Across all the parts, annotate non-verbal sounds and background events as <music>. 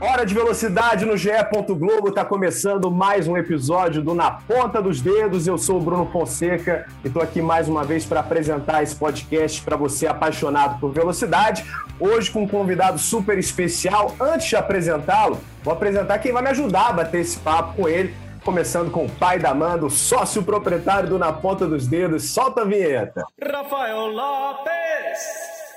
Hora de velocidade no GE. Globo está começando mais um episódio do Na Ponta dos Dedos. Eu sou o Bruno Fonseca e estou aqui mais uma vez para apresentar esse podcast para você apaixonado por velocidade. Hoje com um convidado super especial. Antes de apresentá-lo, vou apresentar quem vai me ajudar a bater esse papo com ele. Começando com o pai da Mando, sócio proprietário do Na Ponta dos Dedos. Solta a vinheta. Rafael Lopes.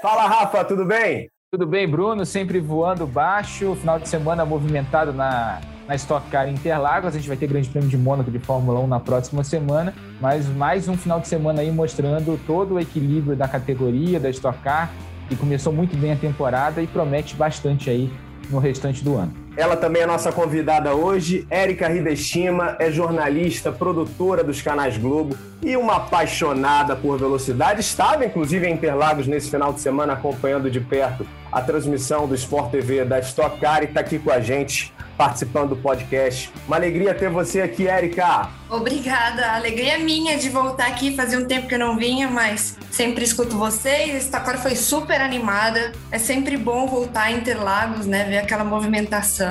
Fala, Rafa, tudo bem? Tudo bem, Bruno? Sempre voando baixo. Final de semana movimentado na, na Stock Car Interlagos. A gente vai ter Grande Prêmio de Mônaco de Fórmula 1 na próxima semana. Mas mais um final de semana aí mostrando todo o equilíbrio da categoria, da Stock Car, que começou muito bem a temporada e promete bastante aí no restante do ano. Ela também é nossa convidada hoje, Érica Hideshima, é jornalista, produtora dos canais Globo e uma apaixonada por velocidade. Estava, inclusive, em Interlagos nesse final de semana acompanhando de perto a transmissão do Sport TV da Stock Car e está aqui com a gente participando do podcast. Uma alegria ter você aqui, Érica. Obrigada, a alegria é minha de voltar aqui. Fazia um tempo que eu não vinha, mas sempre escuto vocês. Esta cor foi super animada. É sempre bom voltar a Interlagos, né? Ver aquela movimentação,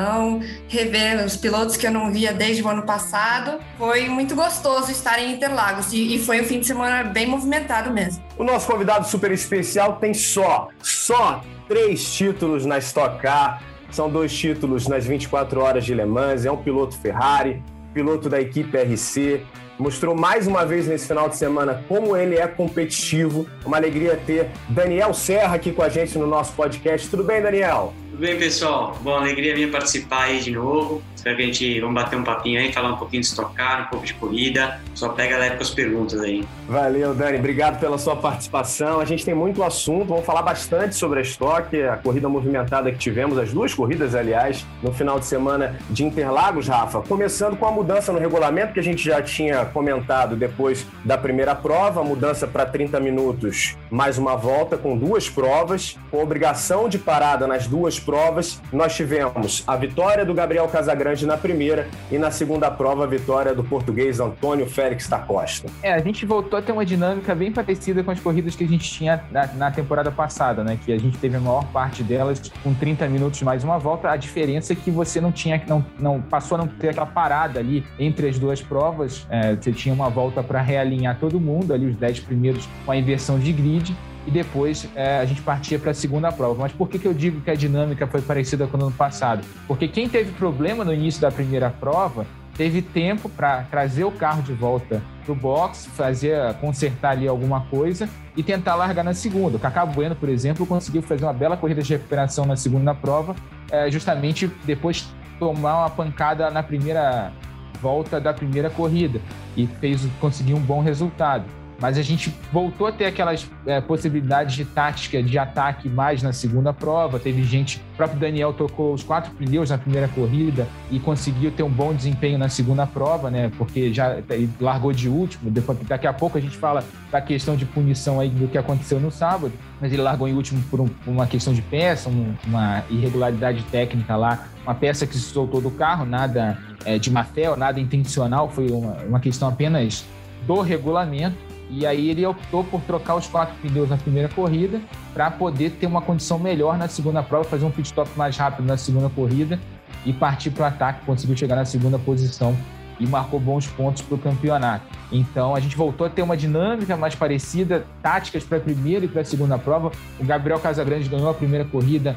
rever os pilotos que eu não via desde o ano passado. Foi muito gostoso estar em Interlagos e, e foi um fim de semana bem movimentado mesmo. O nosso convidado super especial tem só, só três títulos na Stock Car são dois títulos nas 24 horas de Le Mans, é um piloto Ferrari, piloto da equipe RC, mostrou mais uma vez nesse final de semana como ele é competitivo. Uma alegria ter Daniel Serra aqui com a gente no nosso podcast. Tudo bem, Daniel? Tudo bem, pessoal? Bom, alegria minha participar aí de novo. Espero que a gente vamos bater um papinho aí, falar um pouquinho de estocar, um pouco de corrida. Só pega leve com as perguntas aí. Valeu, Dani. Obrigado pela sua participação. A gente tem muito assunto. Vamos falar bastante sobre a estoque, a corrida movimentada que tivemos, as duas corridas, aliás, no final de semana de Interlagos, Rafa. Começando com a mudança no regulamento que a gente já tinha comentado depois da primeira prova, a mudança para 30 minutos, mais uma volta com duas provas, com obrigação de parada nas duas provas. Nós tivemos a vitória do Gabriel Casagrande Grande na primeira e na segunda prova a vitória do português Antônio Félix da Costa. É, a gente voltou a ter uma dinâmica bem parecida com as corridas que a gente tinha na, na temporada passada, né? Que a gente teve a maior parte delas com 30 minutos mais uma volta. A diferença é que você não tinha, não, não passou a não ter aquela parada ali entre as duas provas. É, você tinha uma volta para realinhar todo mundo, ali os 10 primeiros com a inversão de grid e depois é, a gente partia para a segunda prova. Mas por que, que eu digo que a dinâmica foi parecida com o ano passado? Porque quem teve problema no início da primeira prova teve tempo para trazer o carro de volta para o box, fazer, consertar ali alguma coisa e tentar largar na segunda. O Cacá Bueno, por exemplo, conseguiu fazer uma bela corrida de recuperação na segunda prova, é, justamente depois tomar uma pancada na primeira volta da primeira corrida e fez conseguir um bom resultado mas a gente voltou a ter aquelas é, possibilidades de tática de ataque mais na segunda prova. Teve gente, o próprio Daniel tocou os quatro pneus na primeira corrida e conseguiu ter um bom desempenho na segunda prova, né? Porque já largou de último. Depois, daqui a pouco a gente fala da questão de punição aí do que aconteceu no sábado, mas ele largou em último por, um, uma questão de peça, um, uma irregularidade técnica lá, uma peça que se soltou do carro, nada é, de má fé, nada intencional, foi uma, uma questão apenas do regulamento. E aí ele optou por trocar os quatro pneus na primeira corrida para poder ter uma condição melhor na segunda prova, fazer um pit stop mais rápido na segunda corrida e partir para o ataque. Conseguiu chegar na segunda posição e marcou bons pontos para o campeonato. Então a gente voltou a ter uma dinâmica mais parecida, táticas para a primeira e para a segunda prova. O Gabriel Casagrande ganhou a primeira corrida,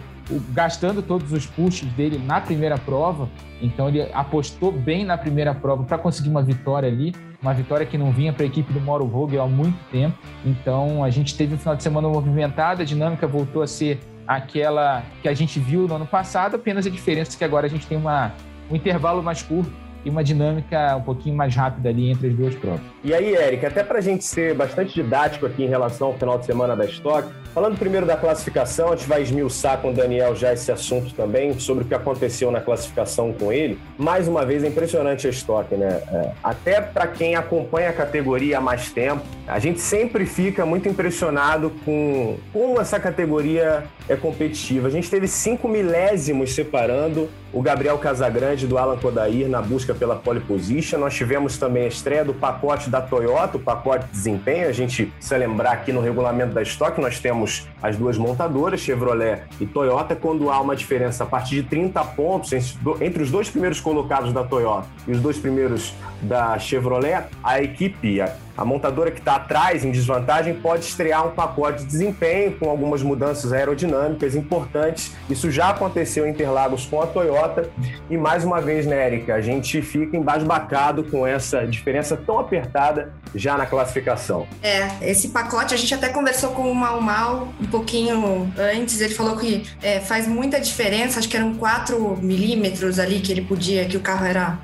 gastando todos os pushes dele na primeira prova. Então ele apostou bem na primeira prova para conseguir uma vitória ali uma vitória que não vinha para a equipe do Mauro Vogel há muito tempo. Então a gente teve um final de semana movimentado, a dinâmica voltou a ser aquela que a gente viu no ano passado, apenas a diferença é que agora a gente tem uma, um intervalo mais curto e uma dinâmica um pouquinho mais rápida ali entre as duas provas. E aí, Eric, até para a gente ser bastante didático aqui em relação ao final de semana da Stock, falando primeiro da classificação, a gente vai esmiuçar com o Daniel já esse assunto também, sobre o que aconteceu na classificação com ele. Mais uma vez, é impressionante a Stock, né? É, até para quem acompanha a categoria há mais tempo, a gente sempre fica muito impressionado com como essa categoria é competitiva. A gente teve cinco milésimos separando o Gabriel Casagrande do Alan Kodair na busca pela pole position. Nós tivemos também a estreia do pacote da Toyota, o pacote de desempenho. A gente se lembrar aqui no regulamento da Stock, nós temos as duas montadoras, Chevrolet e Toyota, quando há uma diferença a partir de 30 pontos entre os dois primeiros colocados da Toyota e os dois primeiros da Chevrolet, a equipe, a montadora que está atrás, em desvantagem, pode estrear um pacote de desempenho com algumas mudanças aerodinâmicas importantes. Isso já aconteceu em Interlagos com a Toyota. E mais uma vez, né, Erika, a gente fica embasbacado com essa diferença tão apertada já na classificação. É, esse pacote a gente até conversou com o Mal Mal um pouquinho antes. Ele falou que é, faz muita diferença, acho que eram 4 milímetros ali que ele podia, que o carro era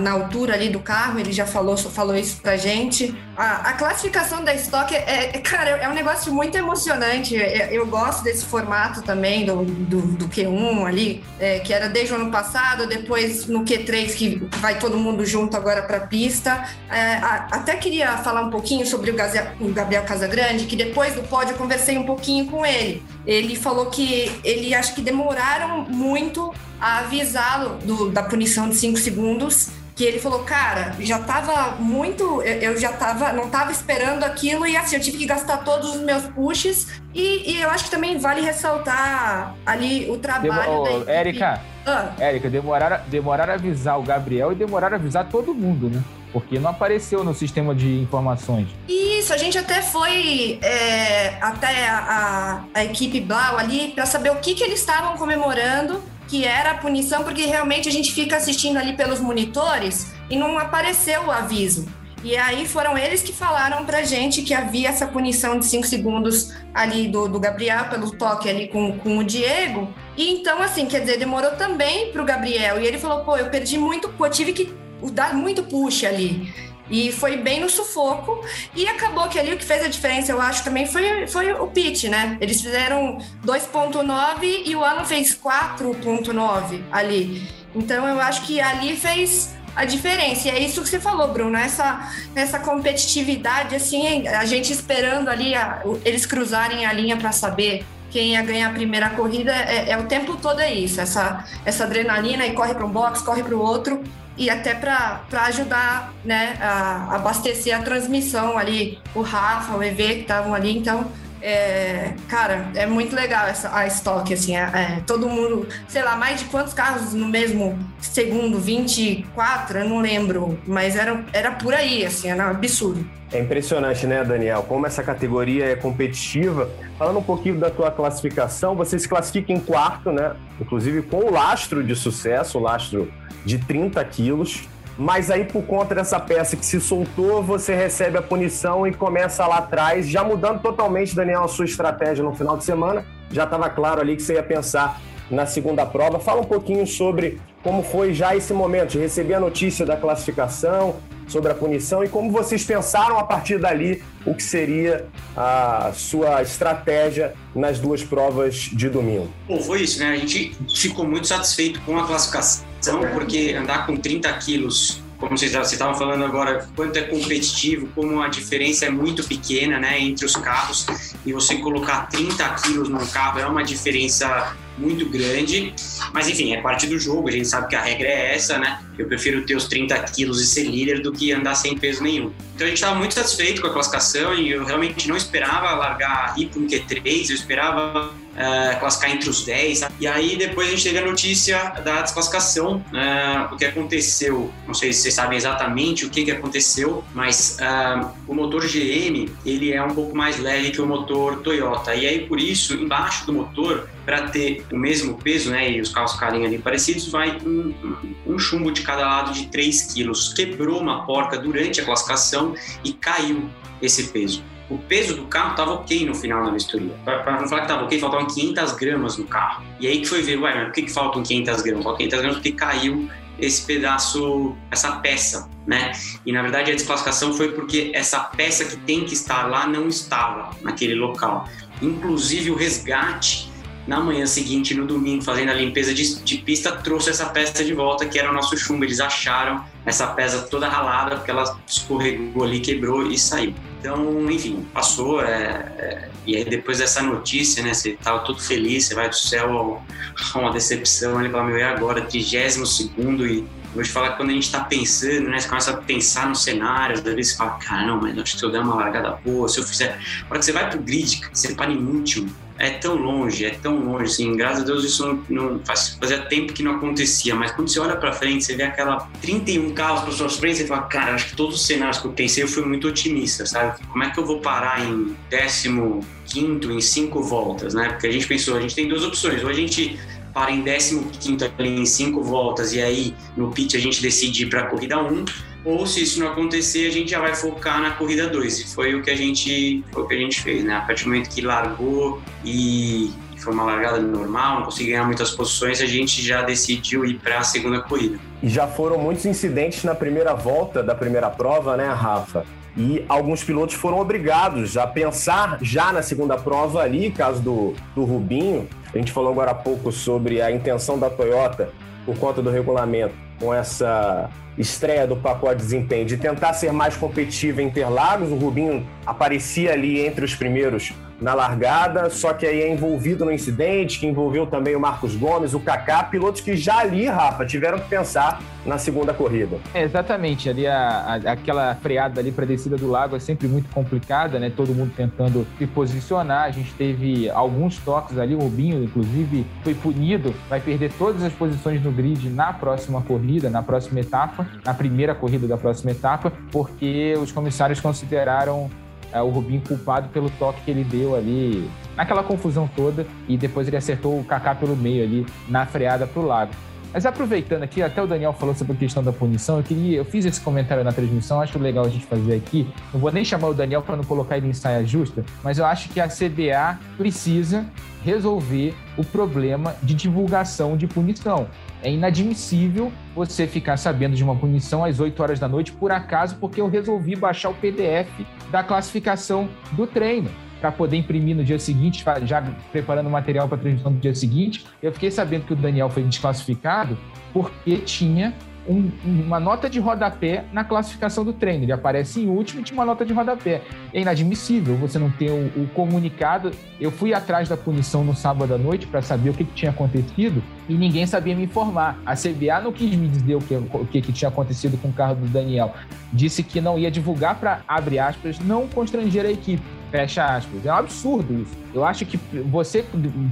na altura ali do carro, ele já falou, falou isso pra gente. A, a classificação da Stock, é, é, cara, é um negócio muito emocionante. Eu, é, eu gosto desse formato também do, do, do Q1 ali, é, que era desde o ano passado, depois no Q3 que vai todo mundo junto agora pra pista. É, a, até queria falar um pouquinho sobre o, o Gabriel Casagrande, que depois do pódio eu conversei um pouquinho com ele. Ele falou que ele acho que demoraram muito a avisá-lo da punição de 5 segundos que ele falou, cara, já tava muito, eu, já tava, não tava esperando aquilo e assim, eu tive que gastar todos os meus pushes e, e eu acho que também vale ressaltar ali o trabalho Demo, da Érica, ah. Érica, demoraram, demoraram a avisar o Gabriel e demoraram a avisar todo mundo, né? Porque não apareceu no sistema de informações. Isso, a gente até foi é, até a, a, a, equipe Blau ali para saber o que, que eles estavam comemorando que era a punição, porque realmente a gente fica assistindo ali pelos monitores e não apareceu o aviso. E aí foram eles que falaram pra gente que havia essa punição de 5 segundos ali do, do Gabriel pelo toque ali com, com o Diego. E então, assim, quer dizer, demorou também pro Gabriel. E ele falou, pô, eu perdi muito, eu tive que dar muito push ali. E foi bem no sufoco. E acabou que ali o que fez a diferença, eu acho, também foi, foi o pitch, né? Eles fizeram 2,9 e o Alan fez 4,9 ali. Então eu acho que ali fez a diferença. E é isso que você falou, Bruno, essa, essa competitividade, assim, a gente esperando ali a, eles cruzarem a linha para saber quem ia ganhar a primeira corrida, é, é, o tempo todo é isso, essa, essa adrenalina e corre para um box, corre para o outro e até para ajudar né, a abastecer a transmissão ali, o Rafa, o EV que estavam ali, então é, cara, é muito legal essa, a estoque, assim, é, é, todo mundo, sei lá, mais de quantos carros no mesmo segundo, 24, eu não lembro, mas era, era por aí, assim, era um absurdo. É impressionante, né, Daniel, como essa categoria é competitiva. Falando um pouquinho da tua classificação, você se classifica em quarto, né, inclusive com o lastro de sucesso, o lastro de 30 quilos. Mas aí, por conta dessa peça que se soltou, você recebe a punição e começa lá atrás, já mudando totalmente, Daniel, a sua estratégia no final de semana. Já estava claro ali que você ia pensar na segunda prova. Fala um pouquinho sobre como foi já esse momento de receber a notícia da classificação, sobre a punição e como vocês pensaram a partir dali o que seria a sua estratégia nas duas provas de domingo. Bom, foi isso, né? A gente ficou muito satisfeito com a classificação, porque andar com 30 quilos como vocês estavam falando agora, quanto é competitivo, como a diferença é muito pequena né, entre os carros, e você colocar 30 quilos num carro é uma diferença muito grande, mas enfim, é parte do jogo, a gente sabe que a regra é essa, né? Eu prefiro ter os 30 quilos e ser líder do que andar sem peso nenhum. Então a gente estava muito satisfeito com a classificação e eu realmente não esperava largar ir para um Q3, eu esperava uh, classificar entre os 10. E aí depois a gente teve a notícia da desclassificação, uh, o que aconteceu, não sei se vocês sabem exatamente o que, que aconteceu, mas uh, o motor GM ele é um pouco mais leve que o motor Toyota. E aí por isso, embaixo do motor, para ter o mesmo peso, né, e os carros ficarem ali parecidos, vai um, um, chumbo de cada lado de 3 quilos. Quebrou uma porca durante a classificação e caiu esse peso o peso do carro estava ok no final da vistoria. Para não falar que estava ok, faltavam 500 gramas no carro. E aí que foi ver, ué, mas por que, que faltam 500 gramas? Faltam 500 gramas porque caiu esse pedaço, essa peça, né? E na verdade a desclassificação foi porque essa peça que tem que estar lá não estava naquele local. Inclusive o resgate na manhã seguinte, no domingo, fazendo a limpeza de, de, pista, trouxe essa peça de volta, que era o nosso chumbo. Eles acharam essa peça toda ralada, porque ela escorregou ali, quebrou e saiu. Então, enfim, passou. É, é, e aí, depois dessa notícia, né, você tava todo feliz, você vai do céu a <laughs> uma decepção. Ele fala, meu, e agora? 32 segundo e Hoje fala que quando a gente está pensando, né, você começa a pensar nos cenários, às vezes você fala, cara, não, mas acho que se eu der uma largada boa, se eu fizer. A hora que você vai pro grid, você para em último, é tão longe, é tão longe, assim, graças a Deus isso não, não faz, fazia tempo que não acontecia, mas quando você olha para frente, você vê aquela 31 carros para suas frente, você fala, cara, acho que todos os cenários que eu pensei, eu fui muito otimista, sabe? Como é que eu vou parar em 15 quinto, em cinco voltas, né? Porque a gente pensou, a gente tem duas opções, ou a gente para em 15 ali em cinco voltas e aí no pit a gente decide para corrida 1, ou se isso não acontecer, a gente já vai focar na corrida 2. E foi o que a gente, foi o que a gente fez, né? A partir do momento que largou e foi uma largada normal, não conseguiu ganhar muitas posições, a gente já decidiu ir para a segunda corrida. E já foram muitos incidentes na primeira volta da primeira prova, né, Rafa? E alguns pilotos foram obrigados a pensar já na segunda prova ali, caso do, do Rubinho. A gente falou agora há pouco sobre a intenção da Toyota, por conta do regulamento, com essa estreia do pacote de desempenho, de tentar ser mais competitivo em Interlagos. O Rubinho aparecia ali entre os primeiros na largada, só que aí é envolvido no incidente, que envolveu também o Marcos Gomes, o Kaká, pilotos que já ali, Rafa, tiveram que pensar na segunda corrida. É, exatamente, ali a, a, aquela freada ali para descida do lago é sempre muito complicada, né? Todo mundo tentando se posicionar. A gente teve alguns toques ali, o Rubinho, inclusive, foi punido, vai perder todas as posições no grid na próxima corrida, na próxima etapa, na primeira corrida da próxima etapa, porque os comissários consideraram o Rubinho culpado pelo toque que ele deu ali, naquela confusão toda, e depois ele acertou o Kaká pelo meio ali, na freada para o lago. Mas aproveitando aqui, até o Daniel falou sobre a questão da punição, eu queria, eu fiz esse comentário na transmissão, acho legal a gente fazer aqui. Não vou nem chamar o Daniel para não colocar ele em saia justa, mas eu acho que a CBA precisa resolver o problema de divulgação de punição. É inadmissível você ficar sabendo de uma punição às 8 horas da noite, por acaso, porque eu resolvi baixar o PDF da classificação do treino para poder imprimir no dia seguinte, já preparando o material para a transmissão do dia seguinte. Eu fiquei sabendo que o Daniel foi desclassificado porque tinha um, uma nota de rodapé na classificação do treino. Ele aparece em último e tinha uma nota de rodapé. É inadmissível você não ter o, o comunicado. Eu fui atrás da punição no sábado à noite para saber o que, que, tinha acontecido e ninguém sabia me informar. A CBA não quis me dizer o que, o que, que tinha acontecido com o carro do Daniel. Disse que não ia divulgar para, abre aspas, não constranger a equipe. Fecha aspas. É um absurdo isso. Eu acho que você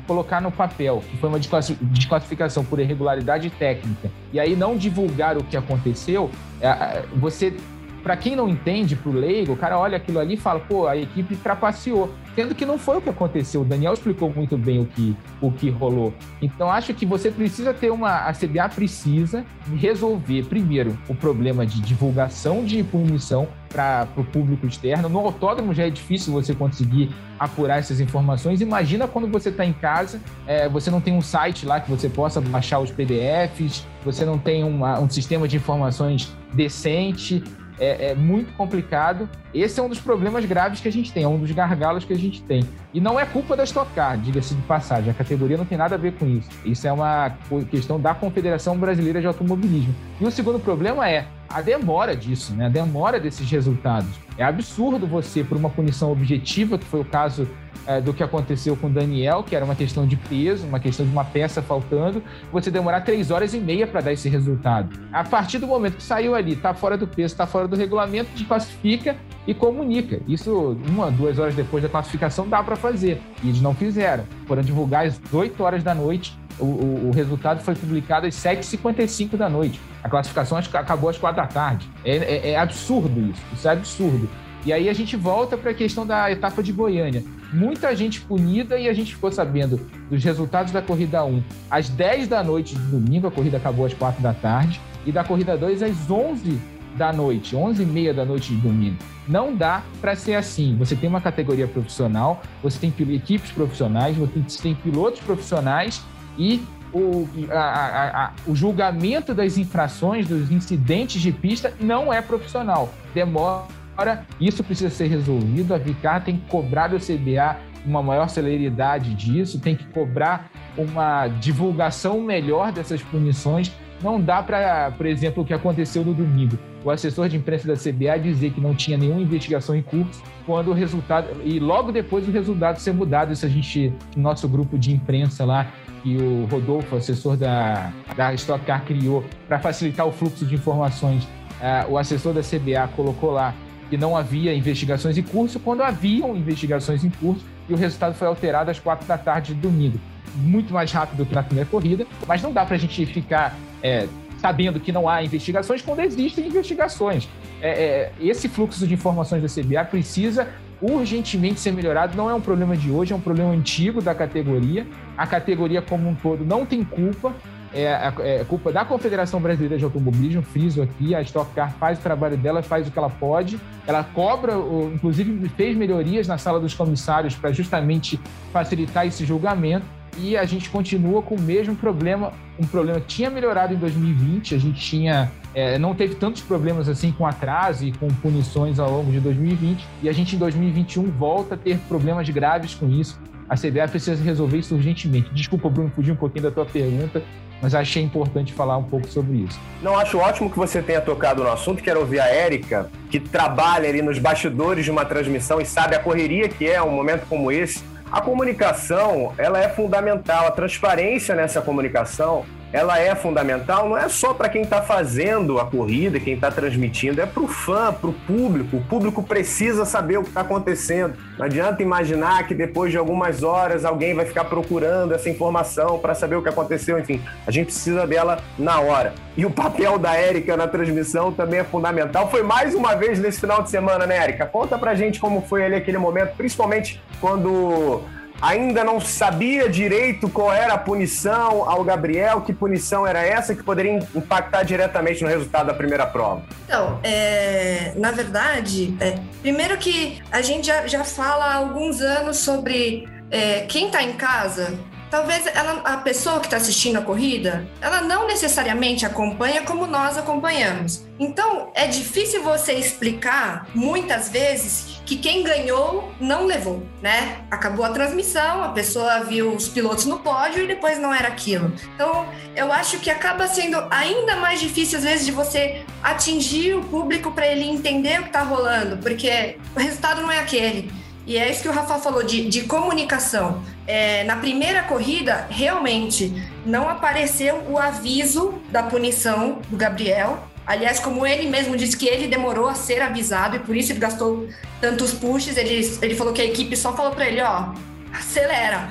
colocar no papel que foi uma desclassificação por irregularidade técnica e aí não divulgar o que aconteceu, é, você para quem não entende, para o leigo, o cara olha aquilo ali e fala, pô, a equipe trapaceou. Sendo que não foi o que aconteceu. O Daniel explicou muito bem o que, o que rolou. Então, acho que você precisa ter uma. A CBA precisa resolver, primeiro, o problema de divulgação de punição para o público externo. No autódromo já é difícil você conseguir apurar essas informações. Imagina quando você está em casa, é, você não tem um site lá que você possa baixar os PDFs, você não tem uma, um sistema de informações decente, é, é, muito complicado. Esse é um dos problemas graves que a gente tem, é um dos gargalos que a gente tem. E não é culpa da Stock Car, diga-se de passagem. A categoria não tem nada a ver com isso. Isso é uma questão da Confederação Brasileira de Automobilismo. E o segundo problema é a demora disso, né? A demora desses resultados. É absurdo você, por uma punição objetiva, que foi o caso é, do que aconteceu com Daniel, que era uma questão de peso, uma questão de uma peça faltando, você demorar três horas e meia para dar esse resultado. A partir do momento que saiu ali, está fora do peso, está fora do regulamento, desclassifica e comunica. Isso, uma, duas horas depois da classificação, dá para fazer. E eles não fizeram. Foram divulgar às 8 horas da noite. O, o, o resultado foi publicado às 7h55 da noite. A classificação acabou às 4 da tarde. É, é, é absurdo isso. Isso é absurdo. E aí a gente volta para a questão da etapa de Goiânia muita gente punida e a gente ficou sabendo dos resultados da corrida 1 às 10 da noite de domingo, a corrida acabou às 4 da tarde, e da corrida 2 às 11 da noite, 11 e meia da noite de domingo. Não dá para ser assim. Você tem uma categoria profissional, você tem equipes profissionais, você tem pilotos profissionais e o, a, a, a, o julgamento das infrações, dos incidentes de pista, não é profissional. Demora, isso precisa ser resolvido. A Vicar tem que cobrar do CBA uma maior celeridade disso, tem que cobrar uma divulgação melhor dessas punições. Não dá para, por exemplo, o que aconteceu no domingo. O assessor de imprensa da CBA dizer que não tinha nenhuma investigação em curso, quando o resultado. E logo depois o resultado ser mudado. Isso a gente, no nosso grupo de imprensa lá, que o Rodolfo, assessor da, da Stock Car, criou para facilitar o fluxo de informações. Uh, o assessor da CBA colocou lá que não havia investigações em curso, quando haviam investigações em curso, e o resultado foi alterado às quatro da tarde de domingo. Muito mais rápido que na primeira corrida, mas não dá para a gente ficar é, sabendo que não há investigações quando existem investigações. É, é, esse fluxo de informações da CBA precisa urgentemente ser melhorado. Não é um problema de hoje, é um problema antigo da categoria. A categoria como um todo não tem culpa. É, é, culpa da Confederação Brasileira de Automobilismo, friso aqui, a Stock Car faz o trabalho dela, faz o que ela pode, ela cobra, inclusive fez melhorias na sala dos comissários para justamente facilitar esse julgamento, e a gente continua com o mesmo problema, um problema que tinha melhorado em 2020, a gente tinha é, não teve tantos problemas assim com atraso e com punições ao longo de 2020, e a gente em 2021 volta a ter problemas graves com isso. A CBA precisa resolver isso urgentemente. Desculpa, Bruno, fugir um pouquinho da tua pergunta, mas achei importante falar um pouco sobre isso. Não, acho ótimo que você tenha tocado no assunto. Quero ouvir a Érica, que trabalha ali nos bastidores de uma transmissão e sabe a correria que é um momento como esse. A comunicação, ela é fundamental, a transparência nessa comunicação ela é fundamental, não é só para quem está fazendo a corrida, quem está transmitindo, é para o fã, para o público. O público precisa saber o que está acontecendo. Não adianta imaginar que depois de algumas horas alguém vai ficar procurando essa informação para saber o que aconteceu. Enfim, a gente precisa dela na hora. E o papel da Érica na transmissão também é fundamental. Foi mais uma vez nesse final de semana, né, Érica? Conta pra gente como foi ali aquele momento, principalmente quando ainda não sabia direito qual era a punição ao Gabriel, que punição era essa que poderia impactar diretamente no resultado da primeira prova? Então, é, na verdade, é, primeiro que a gente já, já fala há alguns anos sobre é, quem está em casa talvez ela, a pessoa que está assistindo a corrida, ela não necessariamente acompanha como nós acompanhamos. Então, é difícil você explicar, muitas vezes, que quem ganhou não levou, né? Acabou a transmissão, a pessoa viu os pilotos no pódio e depois não era aquilo. Então, eu acho que acaba sendo ainda mais difícil, às vezes, de você atingir o público para ele entender o que está rolando, porque o resultado não é aquele. E é isso que o Rafa falou de, de comunicação. É, na primeira corrida, realmente não apareceu o aviso da punição do Gabriel. Aliás, como ele mesmo disse que ele demorou a ser avisado e por isso ele gastou tantos pushes, ele, ele falou que a equipe só falou para ele: ó, acelera.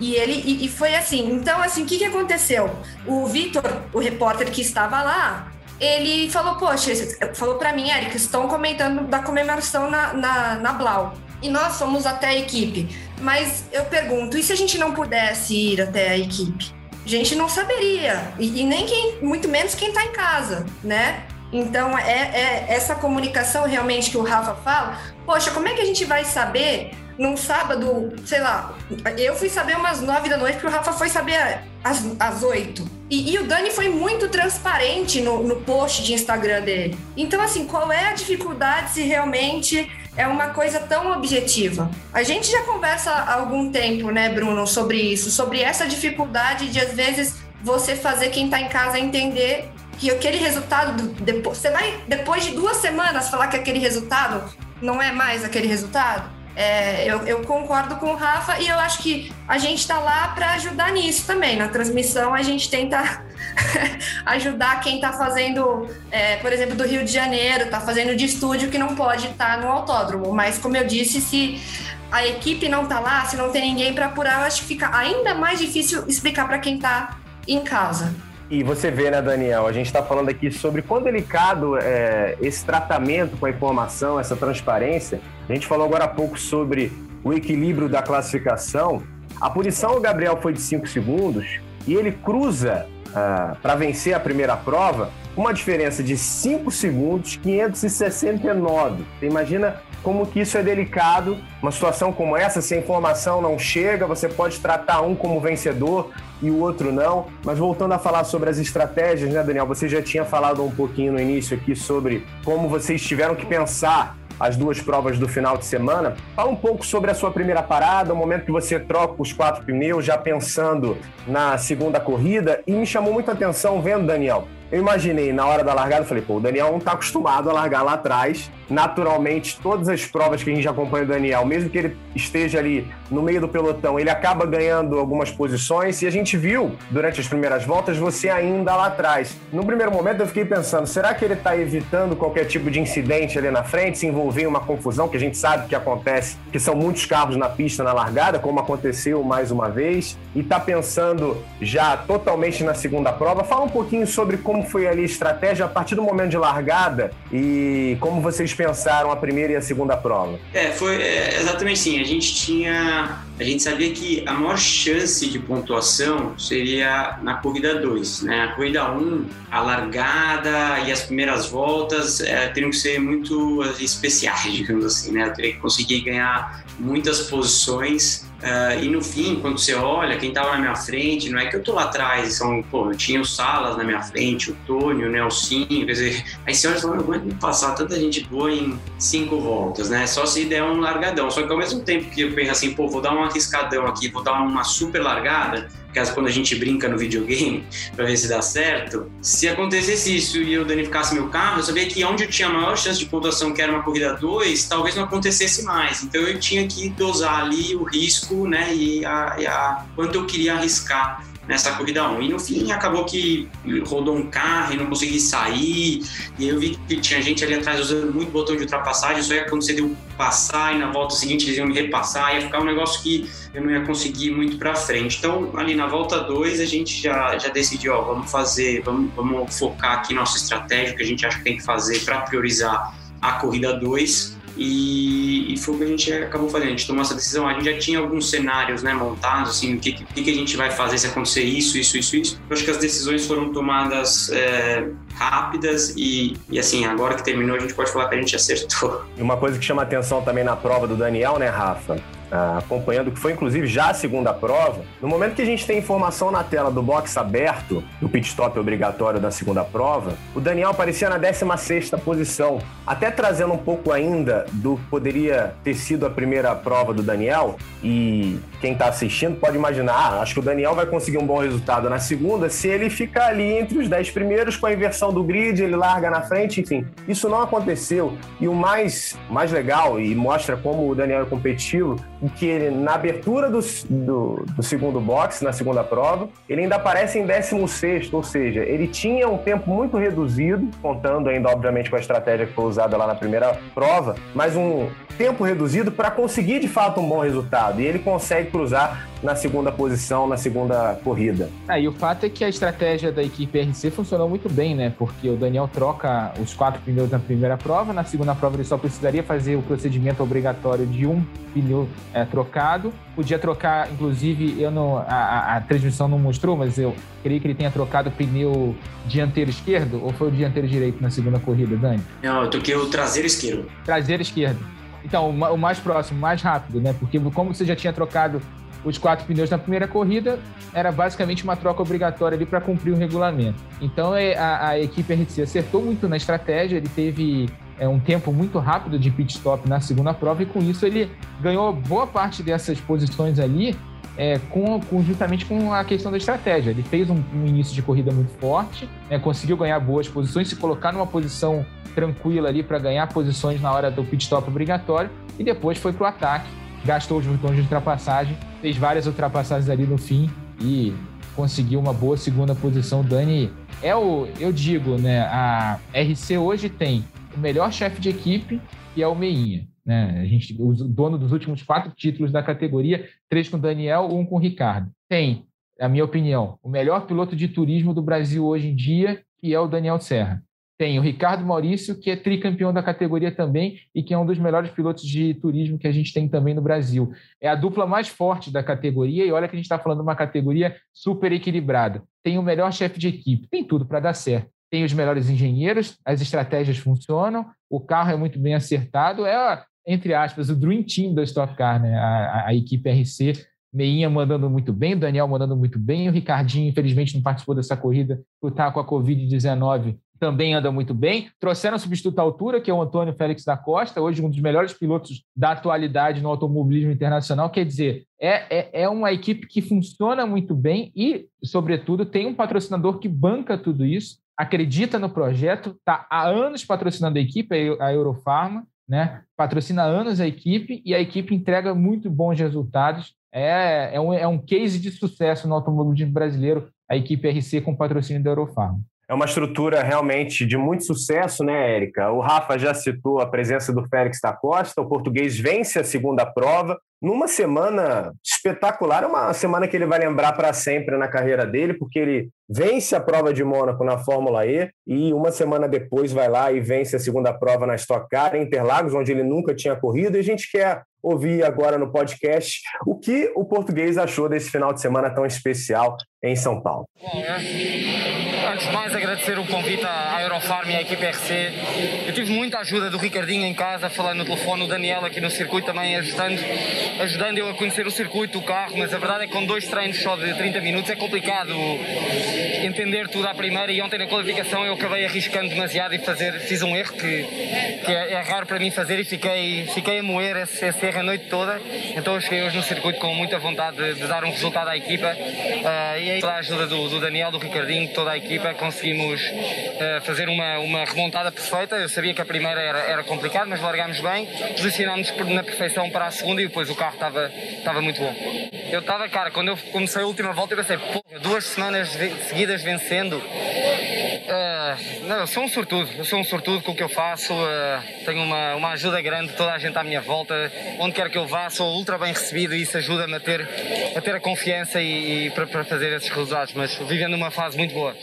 E ele e, e foi assim. Então, assim, o que, que aconteceu? O Vitor, o repórter que estava lá, ele falou: Poxa, falou para mim, Eric, estão comentando da comemoração na, na, na Blau e nós somos até a equipe. Mas eu pergunto, e se a gente não pudesse ir até a equipe? A gente não saberia, e, e nem quem, muito menos quem está em casa, né? Então, é, é, essa comunicação realmente que o Rafa fala. Poxa, como é que a gente vai saber num sábado, sei lá, eu fui saber umas nove da noite, porque o Rafa foi saber às, oito. E, e, o Dani foi muito transparente no, no post de Instagram dele. Então, assim, qual é a dificuldade se realmente é uma coisa tão objetiva. A gente já conversa há algum tempo, né, Bruno, sobre isso, sobre essa dificuldade de, às vezes, você fazer quem está em casa entender que aquele resultado, depois, você vai, depois de duas semanas, falar que aquele resultado não é mais aquele resultado? É, eu, eu, concordo com o Rafa e eu acho que a gente está lá para ajudar nisso também. Na transmissão, a gente tenta <laughs> ajudar quem está fazendo, é, por exemplo, do Rio de Janeiro, está fazendo de estúdio que não pode estar tá no autódromo. Mas, como eu disse, se a equipe não está lá, se não tem ninguém para apurar, eu acho que fica ainda mais difícil explicar para quem está em casa. E você vê, né, Daniel? A gente está falando aqui sobre quão delicado é esse tratamento com a informação, essa transparência. A gente falou agora há pouco sobre o equilíbrio da classificação. A punição do Gabriel foi de 5 segundos e ele cruza ah, para vencer a primeira prova uma diferença de 5 segundos, 569. Você imagina como que isso é delicado, uma situação como essa, se a informação não chega, você pode tratar um como vencedor e o outro não. Mas voltando a falar sobre as estratégias, né, Daniel? Você já tinha falado um pouquinho no início aqui sobre como vocês tiveram que pensar as duas provas do final de semana. Fala um pouco sobre a sua primeira parada, o momento que você troca os quatro pneus, já pensando na segunda corrida, e me chamou muita atenção vendo, Daniel, eu imaginei na hora da largada, falei, pô, o Daniel não está acostumado a largar lá atrás. Naturalmente, todas as provas que a gente acompanha o Daniel, mesmo que ele esteja ali no meio do pelotão, ele acaba ganhando algumas posições. E a gente viu durante as primeiras voltas você ainda lá atrás. No primeiro momento eu fiquei pensando, será que ele está evitando qualquer tipo de incidente ali na frente, se envolver em uma confusão que a gente sabe que acontece, que são muitos carros na pista na largada, como aconteceu mais uma vez, e está pensando já totalmente na segunda prova. Fala um pouquinho sobre como foi ali a estratégia a partir do momento de largada e como vocês a primeira e a segunda prova? É, foi é, exatamente assim. A gente tinha. A gente sabia que a maior chance de pontuação seria na corrida 2. Né? A corrida 1, um, a largada e as primeiras voltas é, teriam que ser muito especiais, <laughs> digamos assim. Né? Eu teria que conseguir ganhar muitas posições Uh, e no fim, quando você olha, quem estava na minha frente, não é que eu tô lá atrás, são, pô, eu tinha o Salas na minha frente, o Tônio, o Nelsinho, quer dizer, <laughs> aí você olha e fala, não aguento passar tanta gente boa em cinco voltas, né? Só se der um largadão. Só que ao mesmo tempo que eu penso assim, pô, vou dar arriscadão aqui, vou dar uma super largada, caso quando a gente brinca no videogame <laughs> para ver se dá certo, se acontecesse isso e eu danificasse meu carro, eu sabia que onde eu tinha maior chance de pontuação, que era uma corrida 2, talvez não acontecesse mais. Então eu tinha que dosar ali o risco, né, e a, e a quanto eu queria arriscar nessa corrida 1. E no fim acabou que rodou um carro e não consegui sair. E eu vi que tinha gente ali atrás usando muito botão de ultrapassagem, só ia acontecer de eu passar e na volta seguinte eles iam me repassar, ia ficar um negócio que eu não ia conseguir muito para frente. Então, ali na volta 2, a gente já, já decidiu, ó, vamos fazer, vamos, vamos focar aqui nossa estratégia que a gente acha que tem que fazer para priorizar a corrida 2 e, e, foi o que a gente acabou fazendo. A gente tomou essa decisão. A gente já tinha alguns cenários né, montados, assim, o que, que, que a gente vai fazer se acontecer isso, isso, isso, isso. Eu acho que as decisões foram tomadas é, rápidas e, e, assim, agora que terminou, a gente pode falar que a gente acertou. E uma coisa que chama atenção também na prova do Daniel, né, Rafa? Ah, acompanhando, que foi inclusive já a segunda prova, no momento que a gente tem informação na tela do box aberto, do pit stop obrigatório da segunda prova, o Daniel aparecia na 16 posição, até trazendo um pouco ainda do que poderia ter sido a primeira prova do Daniel, e quem está assistindo pode imaginar, ah, acho que o Daniel vai conseguir um bom resultado na segunda se ele ficar ali entre os 10 primeiros com a inversão do grid, ele larga na frente, enfim. Isso não aconteceu. E o mais, mais legal, e mostra como o Daniel é competitivo, que ele, na abertura do, do, do, segundo box, na segunda prova, ele ainda aparece em 16, ou seja, ele tinha um tempo muito reduzido, contando ainda, obviamente, com a estratégia que foi usada lá na primeira prova, mas um tempo reduzido para conseguir de fato um bom resultado. E ele consegue cruzar na segunda posição, na segunda corrida. Ah, e o fato é que a estratégia da equipe RC funcionou muito bem, né? Porque o Daniel troca os quatro pneus na primeira prova, na segunda prova ele só precisaria fazer o procedimento obrigatório de um pneu é, trocado. Podia trocar, inclusive, eu não, a, a, transmissão não mostrou, mas eu creio que ele tenha trocado o pneu dianteiro esquerdo ou foi o dianteiro direito na segunda corrida, Dani? Não, eu toquei o traseiro esquerdo. Traseiro esquerdo. Então, o mais próximo, mais rápido, né? Porque como você já tinha trocado os quatro pneus na primeira corrida, era basicamente uma troca obrigatória ali para cumprir o regulamento. Então, é, a, a equipe RC acertou muito na estratégia, ele teve é, um tempo muito rápido de pit stop na segunda prova e com isso ele ganhou boa parte dessas posições ali é, com, com, justamente com a questão da estratégia. Ele fez um, um início de corrida muito forte, né, conseguiu ganhar boas posições, se colocar numa posição tranquila ali para ganhar posições na hora do pit stop obrigatório e depois foi para o ataque, gastou os botões de ultrapassagem, fez várias ultrapassagens ali no fim e conseguiu uma boa segunda posição. Dani é o, eu digo, né, a RC hoje tem o melhor chefe de equipe e é o Meinha. Né? A gente, o dono dos últimos quatro títulos da categoria, três com o Daniel, um com o Ricardo. Tem, na minha opinião, o melhor piloto de turismo do Brasil hoje em dia, que é o Daniel Serra. Tem o Ricardo Maurício, que é tricampeão da categoria também e que é um dos melhores pilotos de turismo que a gente tem também no Brasil. É a dupla mais forte da categoria e olha que a gente está falando de uma categoria super equilibrada. Tem o melhor chefe de equipe, tem tudo para dar certo. Tem os melhores engenheiros, as estratégias funcionam, o carro é muito bem acertado, é, entre aspas, o dream team da Stock Car, né? a, a equipe RC Meinha mandando muito bem, o Daniel mandando muito bem, o Ricardinho, infelizmente, não participou dessa corrida por estar com a Covid-19, também anda muito bem. Trouxeram substituto à altura, que é o Antônio Félix da Costa, hoje um dos melhores pilotos da atualidade no automobilismo internacional. Quer dizer, é, é, é uma equipe que funciona muito bem e, sobretudo, tem um patrocinador que banca tudo isso, acredita no projeto, está há anos patrocinando a equipe, a Eurofarma, né? patrocina há anos a equipe e a equipe entrega muito bons resultados é, é, um, é um case de sucesso no automobilismo brasileiro, a equipe RC com patrocínio da Eurofarm. É uma estrutura realmente de muito sucesso, né, Érica? O Rafa já citou a presença do Félix da Costa, o português vence a segunda prova, numa semana espetacular, uma semana que ele vai lembrar para sempre na carreira dele, porque ele vence a prova de Mônaco na Fórmula E e uma semana depois vai lá e vence a segunda prova na Stock Car em Interlagos, onde ele nunca tinha corrido. E a gente quer ouvir agora no podcast o que o português achou desse final de semana tão especial em São Paulo. É. Antes de mais, agradecer o convite à Eurofarm e à equipe RC. Eu tive muita ajuda do Ricardinho em casa, falando no telefone, o Daniel aqui no circuito também ajudando, ajudando eu a conhecer o circuito, o carro, mas a verdade é que com dois treinos só de 30 minutos é complicado entender tudo à primeira e ontem na qualificação eu acabei arriscando demasiado e fazer, fiz um erro que, que é, é raro para mim fazer e fiquei, fiquei a moer esse, esse erro a noite toda. Então eu cheguei hoje no circuito com muita vontade de, de dar um resultado à equipa uh, e aí a ajuda do, do, Daniel, do Ricardinho, toda a equipa, conseguimos uh, fazer uma, uma remontada perfeita. Eu sabia que a primeira era, era complicada, mas largámos bem, posicionámos na perfeição para a segunda e depois o carro estava, estava muito bom. Eu estava, cara, quando eu comecei a última volta eu pensei, duas semanas seguidas vencendo. Uh, não, eu sou um sortudo, eu sou um sortudo com o que eu faço, uh, tenho uma, uma ajuda grande, toda a gente à minha volta, onde quer que eu vá, sou ultra bem recebido e isso ajuda-me a ter, a ter a confiança e, e para, para fazer esses resultados, mas vivendo uma fase muito boa.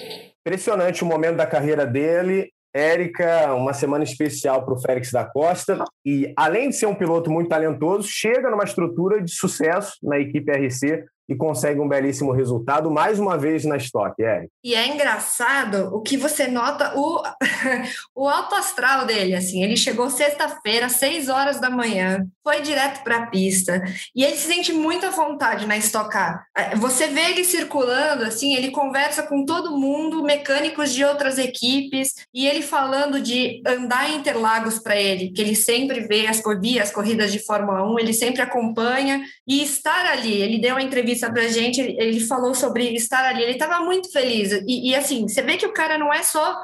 Impressionante o momento da carreira dele, Érica, uma semana especial para o Félix da Costa. E, além de ser um piloto muito talentoso, chega numa estrutura de sucesso na equipe RC e consegue um belíssimo resultado, mais uma vez na Stock, é. E é engraçado o que você nota, o, <laughs> o alto astral dele, assim, ele chegou sexta-feira, seis horas da manhã, foi direto para a pista, e ele se sente muita vontade na Stock Car. É, você vê ele circulando, assim, ele conversa com todo mundo, mecânicos de outras equipes, e ele falando de andar em Interlagos para ele, que ele sempre vê as, as corridas de Fórmula 1, ele sempre acompanha, e estar ali, ele deu uma entrevista entrevista pra gente, ele falou sobre estar ali, ele estava muito feliz. E, e, assim, você vê que o cara não é só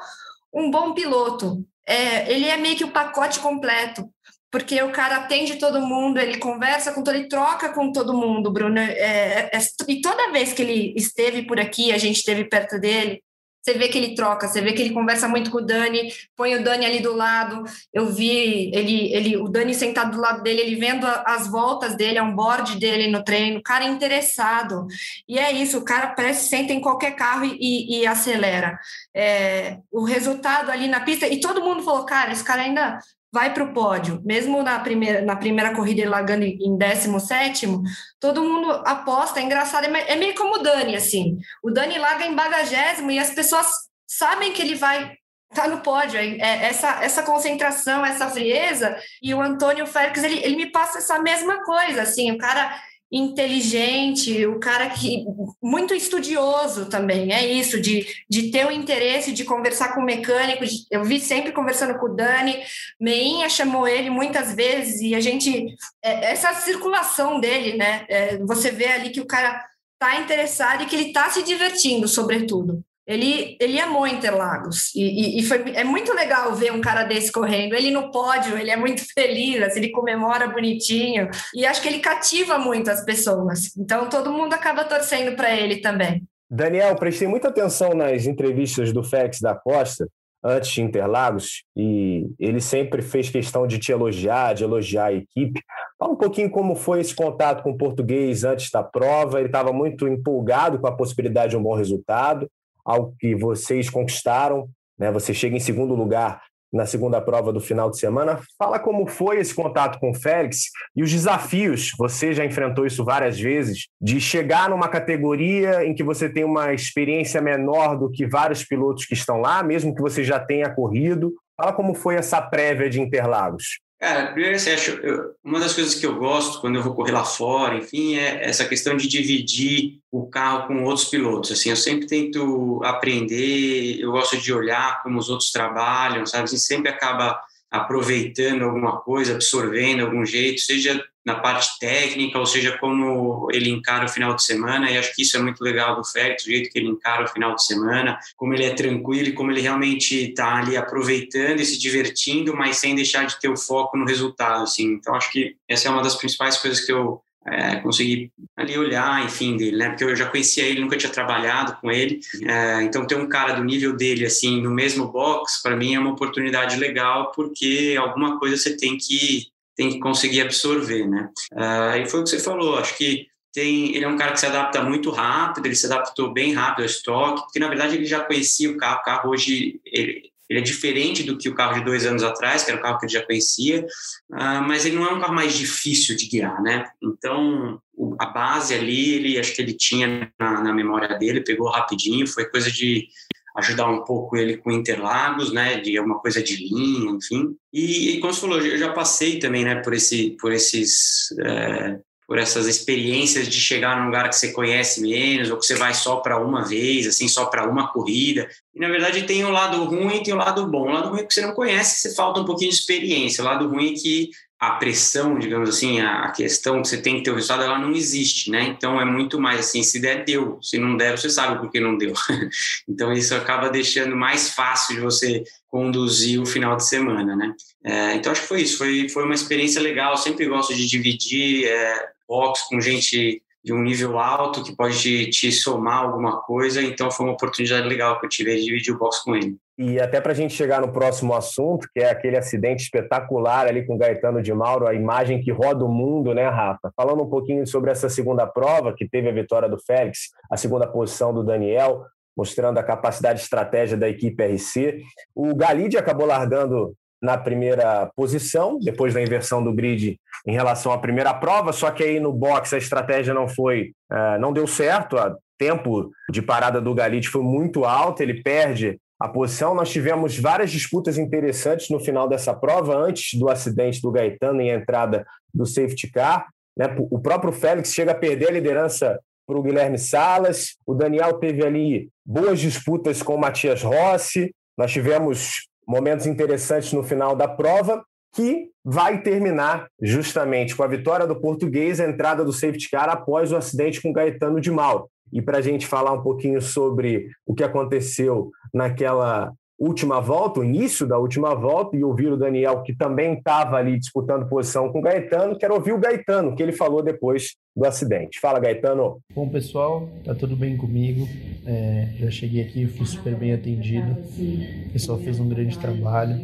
um bom piloto, é, ele é meio que o pacote completo. Porque o cara atende todo mundo, ele conversa com todo, ele troca com todo mundo, Bruno. É, é, é e toda vez que ele esteve por aqui, a gente esteve perto dele, você vê que ele troca, você vê que ele conversa muito com o Dani, põe o Dani ali do lado. Eu vi ele, ele, o Dani sentado do lado dele, ele vendo as voltas dele, um board dele no treino, o cara é interessado. E é isso, o cara parece senta em qualquer carro e, e acelera. É, o resultado ali na pista, e todo mundo falou, cara, esse cara ainda vai para o pódio, mesmo na primeira, na primeira corrida ele largando em 17, todo mundo aposta, é engraçado, é, é meio como o Dani, assim. O Dani larga em bagagésimo e as pessoas sabem que ele vai tá no pódio. É, essa, essa concentração, essa frieza, e o Antônio Félix, ele, ele me passa essa mesma coisa, assim, o cara inteligente, o cara que muito estudioso também, é isso, de, de ter o interesse de conversar com o mecânico. Eu vi sempre conversando com o Dani, Meinha chamou ele muitas vezes e a gente é, essa circulação dele, né? É, você vê ali que o cara tá interessado e que ele tá se divertindo, sobretudo ele, ele amou Interlagos e, e, e, foi, é muito legal ver um cara desse correndo. Ele no pódio, ele é muito <laughs> feliz, assim, ele comemora bonitinho e acho que ele cativa muito as pessoas. Então todo mundo acaba torcendo para ele também. Daniel, prestei muita atenção nas entrevistas do Félix da Costa antes de Interlagos e ele sempre fez questão de te elogiar, de elogiar a equipe. Fala um pouquinho como foi esse contato com o português antes da prova. Ele estava muito empolgado com a possibilidade de um bom resultado algo que vocês conquistaram, né? Você chega em segundo lugar na segunda prova do final de semana. Fala como foi esse contato com o Félix e os desafios. Você já enfrentou isso várias vezes, de chegar numa categoria em que você tem uma experiência menor do que vários pilotos que estão lá, mesmo que você já tenha corrido. Fala como foi essa prévia de Interlagos. Cara, primeiro assim, acho, eu, uma das coisas que eu gosto quando eu vou correr lá fora, enfim, é essa questão de dividir o carro com outros pilotos. Assim, eu sempre tento aprender, eu gosto de olhar como os outros trabalham, sabe? Assim, sempre acaba aproveitando alguma coisa, absorvendo algum jeito, seja na parte técnica, ou seja, como ele encara o final de semana, e acho que isso é muito legal do Félix, o jeito que ele encara o final de semana, como ele é tranquilo e como ele realmente está ali aproveitando e se divertindo, mas sem deixar de ter o foco no resultado, assim. Então, acho que essa é uma das principais coisas que eu é, consegui ali olhar, enfim, dele, né? Porque eu já conhecia ele, nunca tinha trabalhado com ele. É, então, ter um cara do nível dele, assim, no mesmo box, para mim é uma oportunidade legal, porque alguma coisa você tem que tem que conseguir absorver, né? Uh, e foi o que você falou, acho que tem, ele é um cara que se adapta muito rápido, ele se adaptou bem rápido ao estoque, porque na verdade ele já conhecia o carro, o carro hoje ele, ele é diferente do que o carro de dois anos atrás, que era o carro que ele já conhecia, uh, mas ele não é um carro mais difícil de guiar, né? Então, o, a base ali, ele acho que ele tinha na, na memória dele, pegou rapidinho, foi coisa de ajudar um pouco ele com Interlagos, né, de alguma coisa de linha, enfim. E, e como você falou, eu já passei também, né, por esse, por esses, é, por essas experiências de chegar num lugar que você conhece menos ou que você vai só para uma vez, assim, só para uma corrida. E na verdade tem o lado ruim e tem o lado bom. O lado ruim é que você não conhece, você falta um pouquinho de experiência. O lado ruim é que a pressão, digamos assim, a, questão que você tem que ter o resultado, ela não existe, né? Então é muito mais assim, se der, deu. Se não der, você sabe por que não deu. <laughs> então isso acaba deixando mais fácil de você conduzir o final de semana, né? É, então acho que foi isso, foi, foi uma experiência legal. Sempre gosto de dividir é, box com gente de um nível alto que pode te, somar alguma coisa. Então foi uma oportunidade legal que eu tive de dividir o box com ele. E até para a gente chegar no próximo assunto, que é aquele acidente espetacular ali com o Gaetano de Mauro, a imagem que roda o mundo, né, Rafa? Falando um pouquinho sobre essa segunda prova, que teve a vitória do Félix, a segunda posição do Daniel, mostrando a capacidade de estratégia da equipe RC. O Galide acabou largando na primeira posição, depois da inversão do grid em relação à primeira prova, só que aí no box a estratégia não foi, uh, não deu certo, o tempo de parada do Galite foi muito alto, ele perde a posição. Nós tivemos várias disputas interessantes no final dessa prova, antes do acidente do Gaetano em entrada do safety car. Né? O próprio Félix chega a perder a liderança para o Guilherme Salas, o Daniel teve ali boas disputas com o Matias Rossi, nós tivemos momentos interessantes no final da prova, que vai terminar justamente com a vitória do português, a entrada do safety car após o acidente com Gaetano de Mauro. E para a gente falar um pouquinho sobre o que aconteceu naquela última volta, o início da última volta, e ouvir o Daniel, que também estava ali disputando posição com o Gaetano. Quero ouvir o Gaetano, que ele falou depois do acidente. Fala, Gaetano. Bom, pessoal, tá tudo bem comigo. É, já cheguei aqui, fui super bem atendido. O pessoal fez um grande trabalho.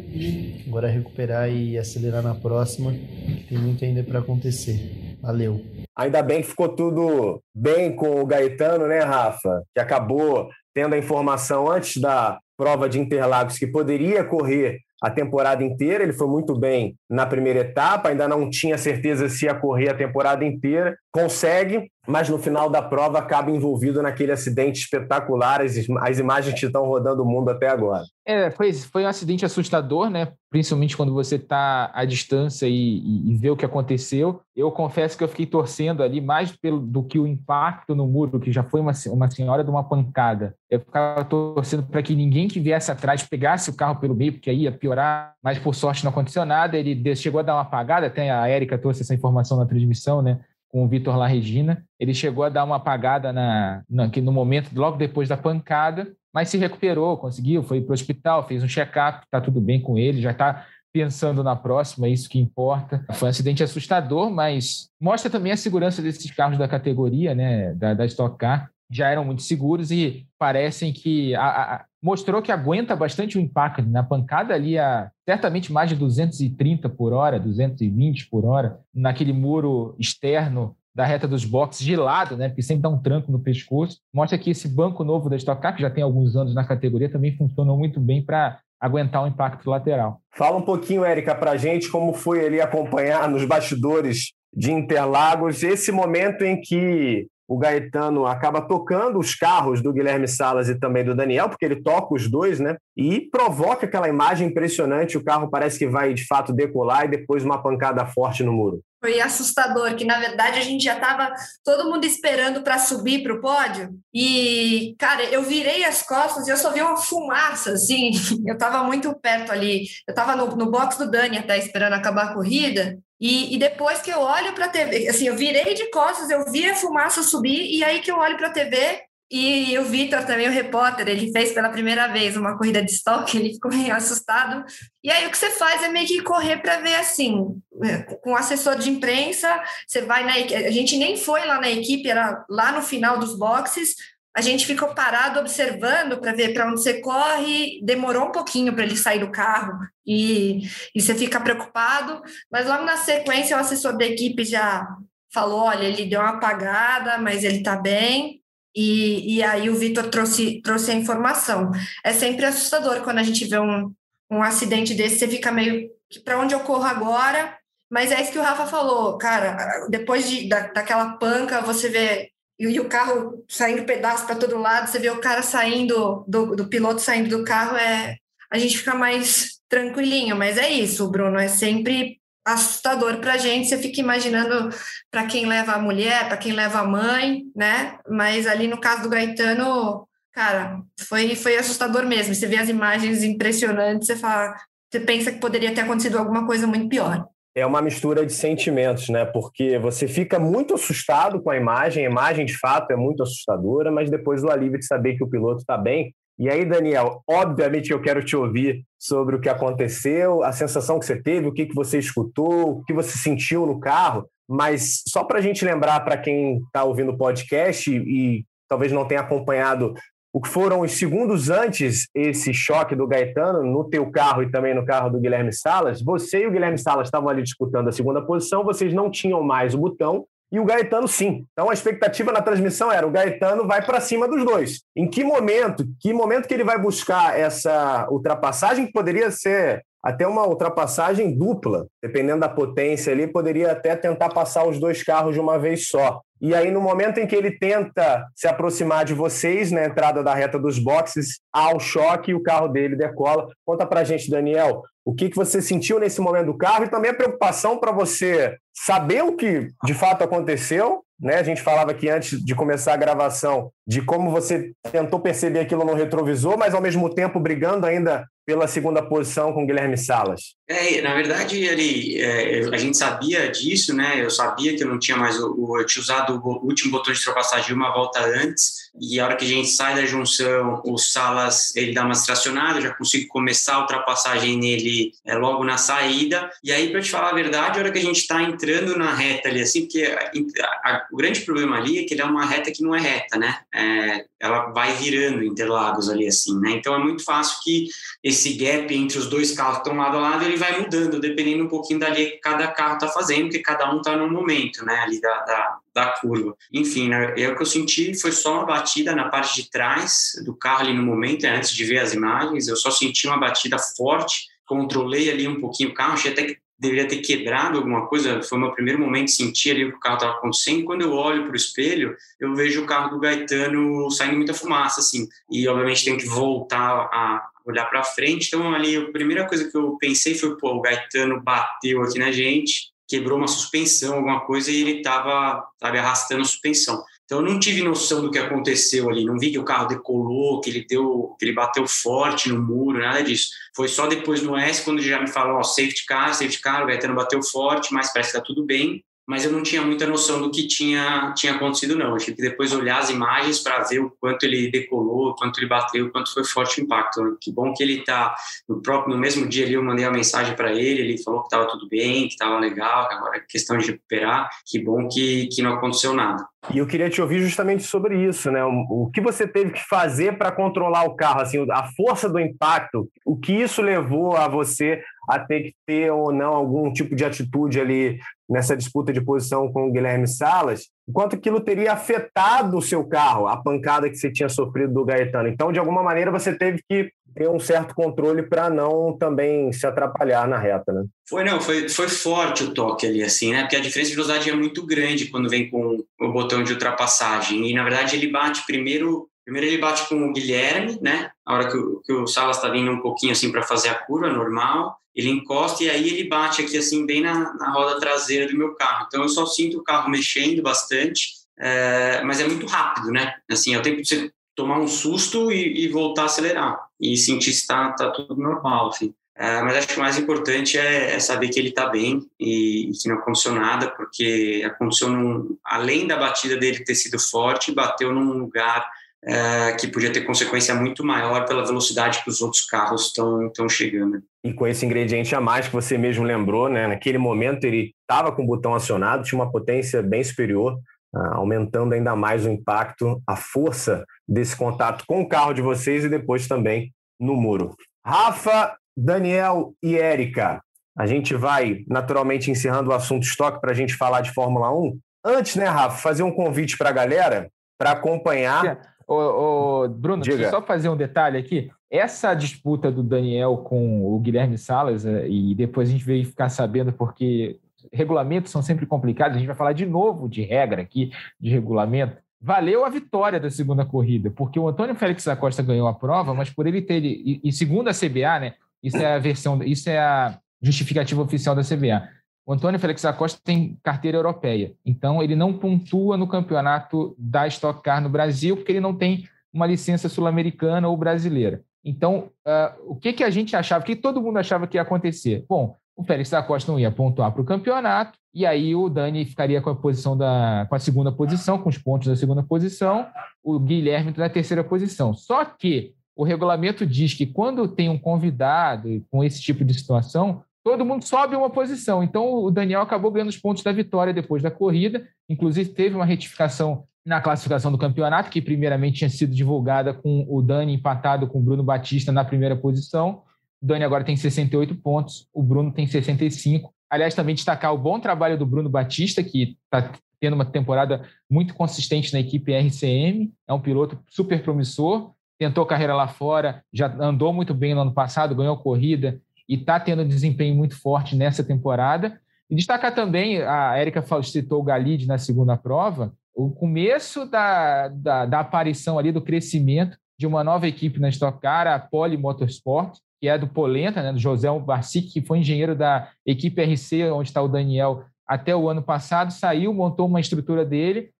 Agora é recuperar e acelerar na próxima, que tem muito ainda para acontecer. Valeu. Ainda bem que ficou tudo bem com o Gaetano, né, Rafa? Que acabou tendo a informação antes da prova de Interlagos que poderia correr a temporada inteira. Ele foi muito bem na primeira etapa, ainda não tinha certeza se ia correr a temporada inteira. Consegue, mas no final da prova acaba envolvido naquele acidente espetacular, as, as imagens que estão rodando o mundo até agora. É, foi, foi um acidente assustador, né? Principalmente quando você está à distância e, e, vê o que aconteceu. Eu confesso que eu fiquei torcendo ali mais pelo, do que o impacto no muro, que já foi uma, uma senhora de uma pancada. Eu ficava torcendo para que ninguém que viesse atrás pegasse o carro pelo meio, porque aí ia piorar. Mas por sorte não aconteceu nada. Ele chegou a dar uma apagada, até a Érica trouxe essa informação na transmissão, né? Com o Vitor La Regina. Ele chegou a dar uma apagada na, na, no momento, logo depois da pancada, mas se recuperou, conseguiu, foi para o hospital, fez um check-up, está tudo bem com ele, já está pensando na próxima, é isso que importa. Foi um acidente assustador, mas mostra também a segurança desses carros da categoria, né, da, da Stock Car. Já eram muito seguros e parecem que a, a, mostrou que aguenta bastante o impacto. Na pancada ali, a, certamente mais de 230 por hora, 220 por hora, naquele muro externo da reta dos boxes de lado, né? Porque sempre dá um tranco no pescoço. Mostra que esse banco novo da Stock Car, que já tem alguns anos na categoria, também funcionou muito bem para aguentar o impacto lateral. Fala um pouquinho, Érica, para a gente como foi ali acompanhar nos bastidores de Interlagos esse momento em que o Gaetano acaba tocando os carros do Guilherme Salas e também do Daniel, porque ele toca os dois, né? E provoca aquela imagem impressionante. O carro parece que vai de fato decolar e depois uma pancada forte no muro. Foi assustador, que na verdade a gente já estava todo mundo esperando para subir para o pódio. E, cara, eu virei as costas e eu só vi uma fumaça, assim. <laughs> Eu estava muito perto ali. Eu estava no, no box do Dani até esperando acabar a corrida. E, e, depois que eu olho para a TV, assim, eu virei de costas, eu vi a fumaça subir, e aí que eu olho para a TV, e o Vitor também, o repórter, ele fez pela primeira vez uma corrida de estoque, ele ficou meio assustado. E aí o que você faz é meio que correr para ver assim, é, com o assessor de imprensa, você vai na a gente nem foi lá na equipe, era lá no final dos boxes, a gente ficou parado observando para ver para onde você corre. Demorou um pouquinho para ele sair do carro e, e você fica preocupado, mas logo na sequência o assessor da equipe já falou: olha, ele deu uma apagada, mas ele está bem. E, e aí o Vitor trouxe, trouxe a informação. É sempre assustador quando a gente vê um, um acidente desse, você fica meio para onde eu corro agora? Mas é isso que o Rafa falou, cara. Depois de, da, daquela panca, você vê e, o carro saindo pedaço para todo lado, você vê o cara saindo, do, do piloto saindo do carro, é a gente fica mais tranquilinho, mas é isso, Bruno, é sempre assustador para a gente, você fica imaginando para quem leva a mulher, para quem leva a mãe, né? Mas ali no caso do Gaetano, cara, foi, foi assustador mesmo. Você vê as imagens impressionantes, você fala, você pensa que poderia ter acontecido alguma coisa muito pior é uma mistura de sentimentos, né? Porque você fica muito assustado com a imagem, a imagem de fato é muito assustadora, mas depois o alívio de saber que o piloto está bem. E aí, Daniel, obviamente eu quero te ouvir sobre o que aconteceu, a sensação que você teve, o que, que você escutou, o que você sentiu no carro, mas só para a gente lembrar para quem está ouvindo o podcast e, e talvez não tenha acompanhado o que foram os segundos antes esse choque do Gaetano no teu carro e também no carro do Guilherme Salas, você e o Guilherme Salas estavam ali disputando a segunda posição, vocês não tinham mais o botão e o Gaetano sim. Então a expectativa na transmissão era o Gaetano vai para cima dos dois. Em que momento, que momento que ele vai buscar essa ultrapassagem que poderia ser até uma ultrapassagem dupla, dependendo da potência ali, poderia até tentar passar os dois carros de uma vez só. E aí, no momento em que ele tenta se aproximar de vocês, na entrada da reta dos boxes, há o choque e o carro dele decola. Conta pra gente, Daniel, o que, que você sentiu nesse momento do carro e também a preocupação para você saber o que de fato aconteceu. Né? A gente falava aqui antes de começar a gravação de como você tentou perceber aquilo no retrovisor, mas ao mesmo tempo brigando ainda pela segunda posição com Guilherme Salas? É, na verdade, ele, é, a gente sabia disso, né? Eu sabia que eu não tinha mais o, o eu tinha usado o último botão de ultrapassagem uma volta antes, e a hora que a gente sai da junção, o Salas ele dá uma distracionada, eu já consigo começar a ultrapassagem nele é, logo na saída. E aí, para te falar a verdade, a hora que a gente está entrando na reta ali, assim, porque a, a, o grande problema ali é que ele é uma reta que não é reta, né? É, ela vai virando Interlagos ali, assim, né? Então é muito fácil que esse gap entre os dois carros que estão lado a lado, ele vai mudando, dependendo um pouquinho dali que cada carro está fazendo, porque cada um está no momento, né, ali da, da, da curva. Enfim, né, eu, o que eu senti foi só uma batida na parte de trás do carro ali no momento, antes de ver as imagens, eu só senti uma batida forte, controlei ali um pouquinho o carro, achei até que deveria ter quebrado alguma coisa. Foi o meu primeiro momento de sentir ali o que o carro estava acontecendo. Quando eu olho para o espelho, eu vejo o carro do Gaetano saindo muita fumaça, assim. E, obviamente, tenho que voltar a olhar para frente. Então, ali, a primeira coisa que eu pensei foi, pô, o Gaetano bateu aqui na gente, quebrou uma suspensão, alguma coisa, e ele estava, arrastando a suspensão. Então eu não tive noção do que aconteceu ali, não vi que o carro decolou, que ele deu, que ele bateu forte no muro, nada disso. Foi só depois no S quando já me falou, ó, safety car, safety car, o Gaetano bateu forte, mas parece que tá tudo bem mas eu não tinha muita noção do que tinha, tinha acontecido, não. Eu tive que depois olhar as imagens para ver o quanto ele decolou, o quanto ele bateu, o quanto foi forte o impacto. Que bom que ele está no próprio, no mesmo dia ali eu mandei uma mensagem para ele, ele falou que estava tudo bem, que estava legal, que agora é questão de recuperar. Que bom que, que não aconteceu nada. E eu queria te ouvir justamente sobre isso, né? O, o que você teve que fazer para controlar o carro, assim, a força do impacto, o que isso levou a você a ter que ter ou não algum tipo de atitude ali nessa disputa de posição com o Guilherme Salas, o quanto aquilo teria afetado o seu carro, a pancada que você tinha sofrido do Gaetano. Então, de alguma maneira, você teve que ter um certo controle para não também se atrapalhar na reta, né? Foi, não, foi, foi forte o toque ali, assim, né? Porque a diferença de velocidade é muito grande quando vem com o botão de ultrapassagem. E, na verdade, ele bate primeiro Primeiro ele bate com o Guilherme, né? A hora que o, que o Salas está vindo um pouquinho assim para fazer a curva normal, ele encosta e aí ele bate aqui assim bem na, na roda traseira do meu carro. Então eu só sinto o carro mexendo bastante, é, mas é muito rápido, né? Assim, é o tempo de você tomar um susto e, e voltar a acelerar e sentir se está tá tudo normal, enfim. É, mas acho que o mais importante é, é saber que ele está bem e, e, que não aconteceu nada, porque aconteceu num, além da batida dele ter sido forte, bateu num lugar é, que podia ter consequência muito maior pela velocidade que os outros carros estão chegando. E com esse ingrediente a mais que você mesmo lembrou, né? naquele momento ele estava com o botão acionado, tinha uma potência bem superior, uh, aumentando ainda mais o impacto, a força desse contato com o carro de vocês e depois também no muro. Rafa, Daniel e Érica, a gente vai naturalmente encerrando o assunto estoque para a gente falar de Fórmula 1. Antes, né, Rafa, fazer um convite para a galera para acompanhar. Ô, ô, Bruno, Diga. deixa eu só fazer um detalhe aqui. Essa disputa do Daniel com o Guilherme Salas, é, e depois a gente veio ficar sabendo porque regulamentos são sempre complicados, a gente vai falar de novo de regra aqui, de regulamento. Valeu a vitória da segunda corrida, porque o Antônio Félix da Costa ganhou a prova, mas por ele ter. E, e segundo a CBA, né? Isso é a versão, isso é a justificativa oficial da CBA. O Antônio Félix Acosta tem carteira europeia, então ele não pontua no campeonato da Stock Car no Brasil, porque ele não tem uma licença sul-americana ou brasileira. Então, uh, o que, que a gente achava, o que todo mundo achava que ia acontecer? Bom, o Félix da Costa não ia pontuar para o campeonato, e aí o Dani ficaria com a posição da com a segunda posição, com os pontos da segunda posição, o Guilherme na terceira posição. Só que o regulamento diz que quando tem um convidado com esse tipo de situação, todo mundo sobe uma posição. Então, o Daniel acabou ganhando os pontos da vitória depois da corrida. Inclusive, teve uma retificação na classificação do campeonato, que primeiramente tinha sido divulgada com o Dani empatado com o Bruno Batista na primeira posição. O Dani agora tem 68 pontos, o Bruno tem 65. Aliás, também destacar o bom trabalho do Bruno Batista, que está tendo uma temporada muito consistente na equipe RCM. É um piloto super promissor, tentou carreira lá fora, já andou muito bem no ano passado, ganhou corrida, e está tendo um desempenho muito forte nessa temporada. E destacar também, a Érica citou o Galide na segunda prova, o começo da, da, da, aparição ali, do crescimento de uma nova equipe na Stock Car, a Poli Motorsport, que é do Polenta, né, do José Barcic, que foi engenheiro da equipe RC, onde está o Daniel, até o ano passado, saiu, montou uma estrutura dele,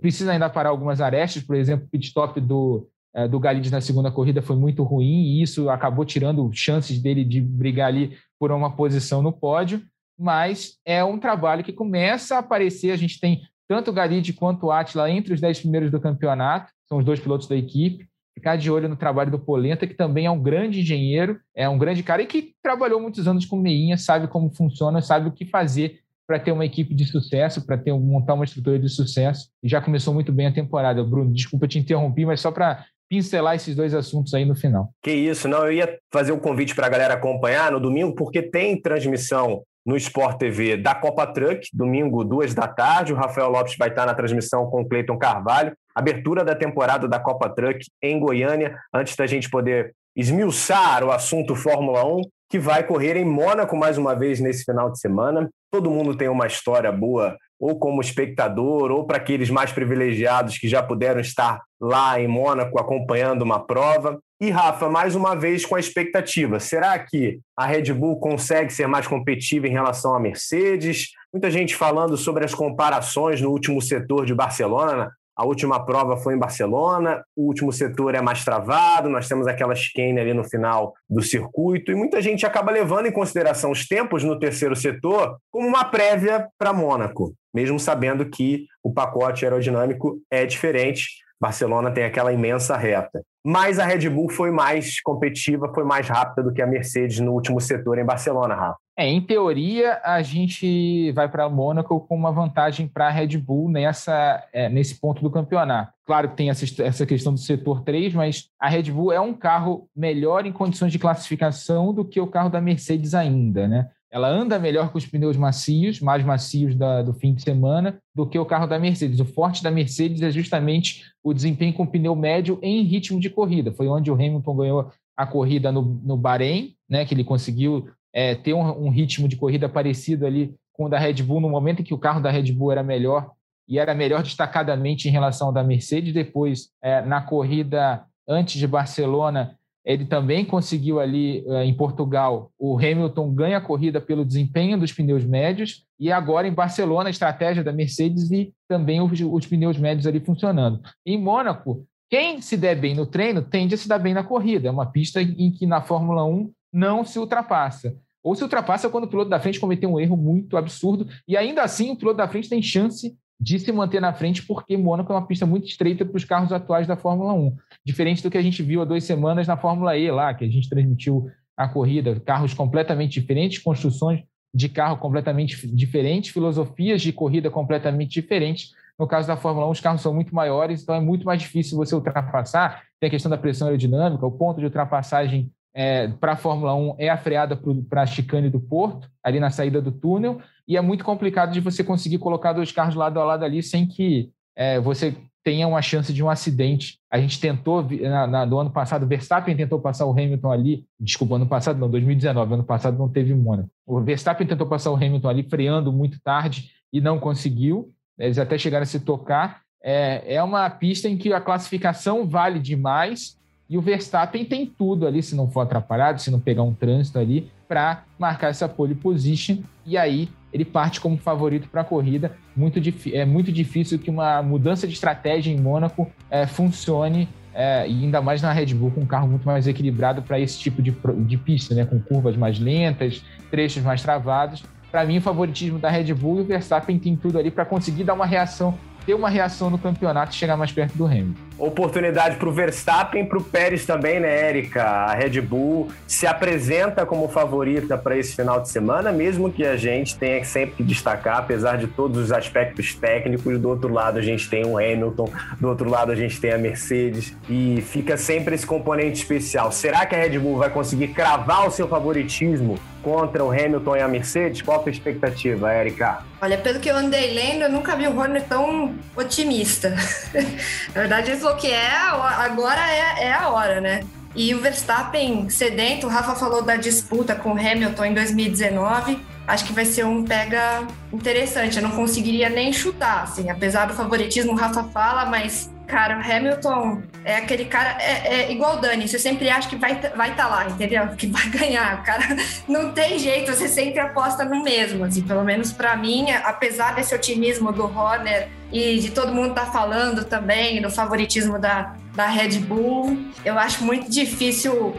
precisa ainda parar algumas arestas, por exemplo, pit stop do, do Galides na segunda corrida foi muito ruim e isso acabou tirando chances dele de brigar ali por uma posição no pódio, mas é um trabalho que começa a aparecer. A gente tem tanto o Galide quanto o Atila entre os dez primeiros do campeonato, são os dois pilotos da equipe. Ficar de olho no trabalho do Polenta, que também é um grande engenheiro, é um grande cara e que trabalhou muitos anos com meinha, sabe como funciona, sabe o que fazer para ter uma equipe de sucesso, para ter montar uma estrutura de sucesso. E já começou muito bem a temporada. Bruno, desculpa te interromper, mas só para pincelar esses dois assuntos aí no final. Que isso, não, eu ia fazer um convite para a galera acompanhar no domingo, porque tem transmissão no Sport TV da Copa Truck, domingo, duas da tarde. O Rafael Lopes vai estar na transmissão com o Cleiton Carvalho. Abertura da temporada da Copa Truck em Goiânia, antes da gente poder esmiuçar o assunto Fórmula 1, que vai correr em Mônaco mais uma vez nesse final de semana. Todo mundo tem uma história boa ou como espectador, ou para aqueles mais privilegiados que já puderam estar lá em Mônaco acompanhando uma prova. E Rafa, mais uma vez com a expectativa: será que a Red Bull consegue ser mais competitiva em relação à Mercedes? Muita gente falando sobre as comparações no último setor de Barcelona, a última prova foi em Barcelona, o último setor é mais travado, nós temos aquela chicane ali no final do circuito, e muita gente acaba levando em consideração os tempos no terceiro setor como uma prévia para Mônaco, mesmo sabendo que o pacote aerodinâmico é diferente. Barcelona tem aquela imensa reta. Mas a Red Bull foi mais competitiva, foi mais rápida do que a Mercedes no último setor em Barcelona, Rafa. É, em teoria, a gente vai para Mônaco com uma vantagem para a Red Bull nessa, é, nesse ponto do campeonato. Claro que tem essa, essa questão do setor 3, mas a Red Bull é um carro melhor em condições de classificação do que o carro da Mercedes ainda, né? Ela anda melhor com os pneus macios, mais macios da, do fim de semana, do que o carro da Mercedes. O forte da Mercedes é justamente o desempenho com pneu médio em ritmo de corrida. Foi onde o Hamilton ganhou a corrida no, no Bahrein, né, que ele conseguiu é, ter um, um, ritmo de corrida parecido ali com o da Red Bull, no momento em que o carro da Red Bull era melhor e era melhor destacadamente em relação ao da Mercedes. Depois, é, na corrida antes de Barcelona, ele também conseguiu ali eh, em Portugal. O Hamilton ganha a corrida pelo desempenho dos pneus médios e agora em Barcelona a estratégia da Mercedes e também os, os pneus médios ali funcionando. Em Mônaco, quem se der bem no treino tende a se dar bem na corrida. É uma pista em que na Fórmula 1 não se ultrapassa. Ou se ultrapassa quando o piloto da frente cometeu um erro muito absurdo e ainda assim o piloto da frente tem chance de se manter na frente, porque Mônaco é uma pista muito estreita para os carros atuais da Fórmula 1. Diferente do que a gente viu há duas semanas na Fórmula E, lá, que a gente transmitiu a corrida, carros completamente diferentes, construções de carro completamente diferentes, filosofias de corrida completamente diferentes. No caso da Fórmula 1, os carros são muito maiores, então é muito mais difícil você ultrapassar. Tem a questão da pressão aerodinâmica, o ponto de ultrapassagem é, para a Fórmula 1 é a freada para a chicane do Porto, ali na saída do túnel, e é muito complicado de você conseguir colocar dois carros lado a lado ali sem que é, você tenha uma chance de um acidente. A gente tentou, na, na, no ano passado, Verstappen tentou passar o Hamilton ali, desculpa, ano passado não, 2019, ano passado não teve Mônaco. O Verstappen tentou passar o Hamilton ali, freando muito tarde e não conseguiu, eles até chegaram a se tocar. É, é uma pista em que a classificação vale demais e o Verstappen tem tudo ali, se não for atrapalhado, se não pegar um trânsito ali, para marcar essa pole position. E aí ele parte como favorito para a corrida. Muito é muito difícil que uma mudança de estratégia em Mônaco é, funcione, é, e ainda mais na Red Bull, com um carro muito mais equilibrado para esse tipo de, de pista, né? com curvas mais lentas, trechos mais travados. Para mim, o favoritismo da Red Bull e o Verstappen tem tudo ali para conseguir dar uma reação ter uma reação no campeonato e chegar mais perto do Hamilton. Oportunidade para o Verstappen para o Pérez também, né, Érica? A Red Bull se apresenta como favorita para esse final de semana, mesmo que a gente tenha sempre que destacar, apesar de todos os aspectos técnicos. Do outro lado, a gente tem o Hamilton, do outro lado, a gente tem a Mercedes, e fica sempre esse componente especial. Será que a Red Bull vai conseguir cravar o seu favoritismo contra o Hamilton e a Mercedes? Qual a expectativa, Érica? Olha, pelo que eu andei lendo, eu nunca vi o Horner tão otimista. <laughs> Na verdade, ele que é, agora é, é a hora, né? E o Verstappen sedento, o Rafa falou da disputa com o Hamilton em 2019. Acho que vai ser um pega interessante. Eu não conseguiria nem chutar, assim, apesar do favoritismo, o Rafa fala, mas cara, o Hamilton é aquele cara, é, é igual o Dani, você sempre acha que vai estar vai tá lá, entendeu? Que vai <laughs> ganhar. Cara não tem jeito, você sempre aposta no mesmo, assim, pelo menos para mim, apesar desse otimismo do Horner e de todo mundo tá falando também do favoritismo da, da Red Bull, eu acho muito difícil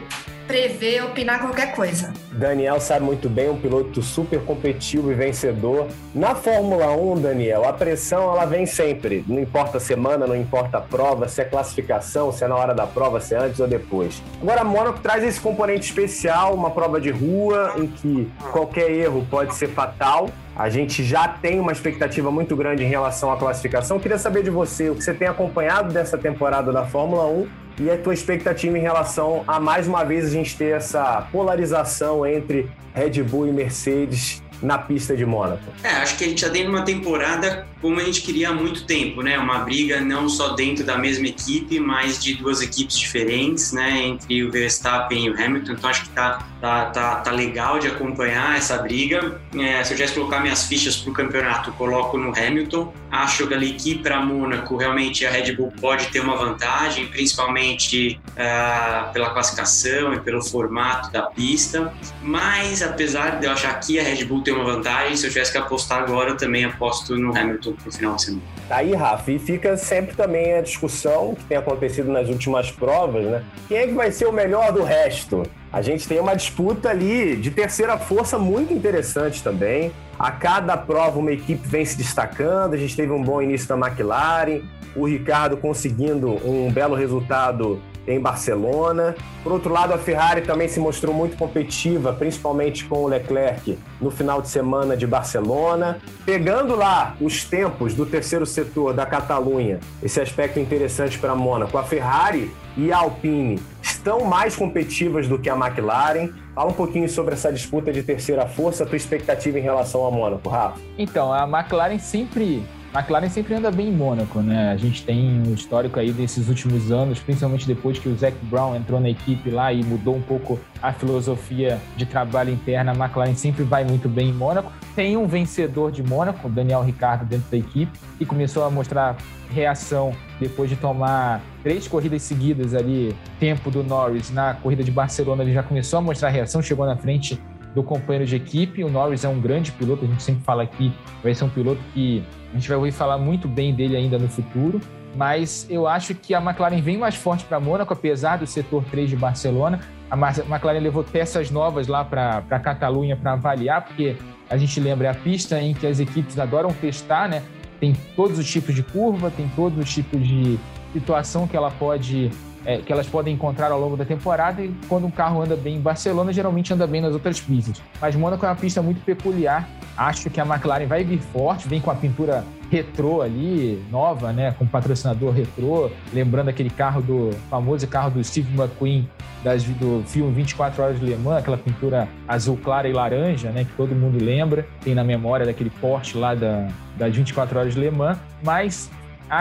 prever, opinar qualquer coisa. Daniel sabe muito bem, um piloto super competitivo e vencedor. Na Fórmula 1, Daniel, a pressão ela vem sempre. Não importa a semana, não importa a prova, se é classificação, se é na hora da prova, se é antes ou depois. Agora, Mônaco traz esse componente especial, uma prova de rua em que qualquer erro pode ser fatal. A gente já tem uma expectativa muito grande em relação à classificação. Queria saber de você, o que você tem acompanhado dessa temporada da Fórmula 1 e a tua expectativa em relação a mais uma vez a gente ter essa polarização entre Red Bull e Mercedes na pista de Mônaco? É, acho que a gente já tem uma temporada como a gente queria há muito tempo, né? Uma briga não só dentro da mesma equipe, mas de duas equipes diferentes, né? Entre o Verstappen e o Hamilton. Então acho que tá, tá, tá, tá legal de acompanhar essa briga. É, se eu tivesse colocar minhas fichas para o campeonato, coloco no Hamilton. Acho que ali que para Mônaco realmente a Red Bull pode ter uma vantagem, principalmente uh, pela classificação e pelo formato da pista. Mas apesar de eu achar que a Red Bull tem uma vantagem, se eu tivesse que apostar agora, eu também aposto no Hamilton pro final de semana. Tá aí, Rafa, e fica sempre também a discussão que tem acontecido nas últimas provas, né? Quem é que vai ser o melhor do resto? A gente tem uma disputa ali de terceira força muito interessante também. A cada prova uma equipe vem se destacando. A gente teve um bom início da McLaren, o Ricardo conseguindo um belo resultado em Barcelona. Por outro lado, a Ferrari também se mostrou muito competitiva, principalmente com o Leclerc no final de semana de Barcelona. Pegando lá os tempos do terceiro setor da Catalunha, esse aspecto interessante para a Mônaco, a Ferrari e a Alpine estão mais competitivas do que a McLaren. Fala um pouquinho sobre essa disputa de terceira força, a tua expectativa em relação ao Mônaco, Rafa. Então, a McLaren sempre a McLaren sempre anda bem em Mônaco, né? A gente tem um histórico aí desses últimos anos, principalmente depois que o Zac Brown entrou na equipe lá e mudou um pouco a filosofia de trabalho interna. A McLaren sempre vai muito bem em Mônaco. Tem um vencedor de Mônaco, Daniel Ricciardo, dentro da equipe, que começou a mostrar reação depois de tomar três corridas seguidas ali, tempo do Norris na corrida de Barcelona, ele já começou a mostrar reação, chegou na frente do companheiro de equipe. O Norris é um grande piloto, a gente sempre fala aqui, vai ser um piloto que a gente vai ouvir falar muito bem dele ainda no futuro. Mas eu acho que a McLaren vem mais forte para Mônaco, apesar do setor 3 de Barcelona. A McLaren levou peças novas lá para a Catalunha para avaliar, porque a gente lembra é a pista em que as equipes adoram testar, né? Tem todos os tipos de curva, tem todos os tipos de situação que ela pode é, que elas podem encontrar ao longo da temporada e quando um carro anda bem em Barcelona, geralmente anda bem nas outras pistas. Mas Mônaco é uma pista muito peculiar. Acho que a McLaren vai vir forte, vem com a pintura retrô ali, nova, né, com patrocinador retrô, lembrando aquele carro do famoso carro do Steve McQueen das, do filme 24 Horas de Le Mans, aquela pintura azul clara e laranja, né, que todo mundo lembra, tem na memória daquele Porsche lá da, das 24 Horas de Le Mans, mas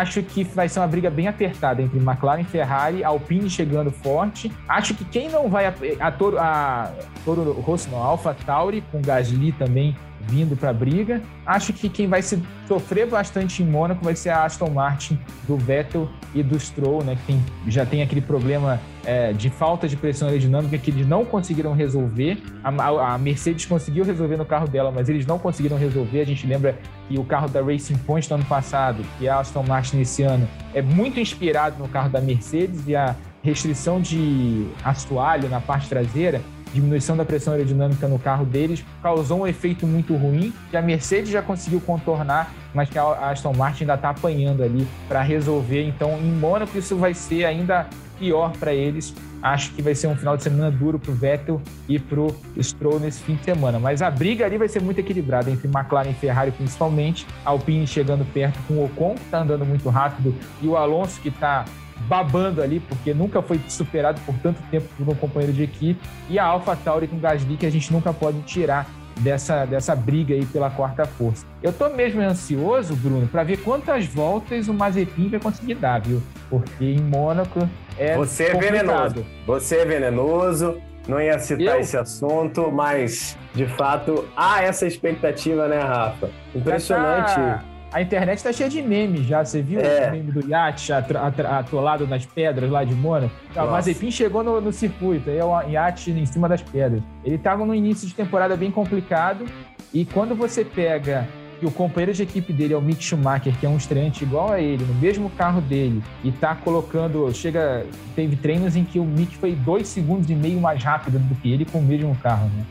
Acho que vai ser uma briga bem apertada entre McLaren Ferrari, Alpine chegando forte. Acho que quem não vai a, a Toro, a Toro Rosso, não, Alpha Tauri com Gasly também vindo para a briga. Acho que quem vai se sofrer bastante em Mônaco vai ser a Aston Martin do Vettel e do Stroll, né, que tem, já tem aquele problema é, de falta de pressão aerodinâmica que eles não conseguiram resolver. A, a, Mercedes conseguiu resolver no carro dela, mas eles não conseguiram resolver. A gente lembra que o carro da Racing Point do ano passado, é a Aston Martin esse ano, é muito inspirado no carro da Mercedes e a restrição de assoalho na parte traseira diminuição da pressão aerodinâmica no carro deles causou um efeito muito ruim que a Mercedes já conseguiu contornar, mas que a Aston Martin ainda está apanhando ali para resolver. Então, em Mônaco, isso vai ser ainda pior para eles. Acho que vai ser um final de semana duro para o Vettel e para o Stroll nesse fim de semana. Mas a briga ali vai ser muito equilibrada entre McLaren e Ferrari, principalmente. Alpine chegando perto com o Ocon, que está andando muito rápido, e o Alonso, que está babando ali, porque nunca foi superado por tanto tempo por um companheiro de equipe, e a Alpha Tauri com Gasly, que a gente nunca pode tirar dessa, dessa briga aí pela quarta força. Eu tô mesmo ansioso, Bruno, para ver quantas voltas o Mazepin vai conseguir dar, viu? Porque em Mônaco é Você é venenoso. Você é venenoso. Não ia citar Eu? esse assunto, mas de fato há essa expectativa, né, Rafa? Impressionante. Tá a internet está cheia de memes já. Você viu é. o meme do iate atolado nas pedras lá de Mônaco? O Mazepin chegou no, no circuito, aí é o iate em cima das pedras. Ele estava no início de temporada bem complicado e quando você pega e o companheiro de equipe dele é o Mick Schumacher, que é um estreante igual a ele, no mesmo carro dele, e tá colocando. Chega. Teve treinos em que o Mick foi dois segundos e meio mais rápido do que ele com o mesmo carro, né?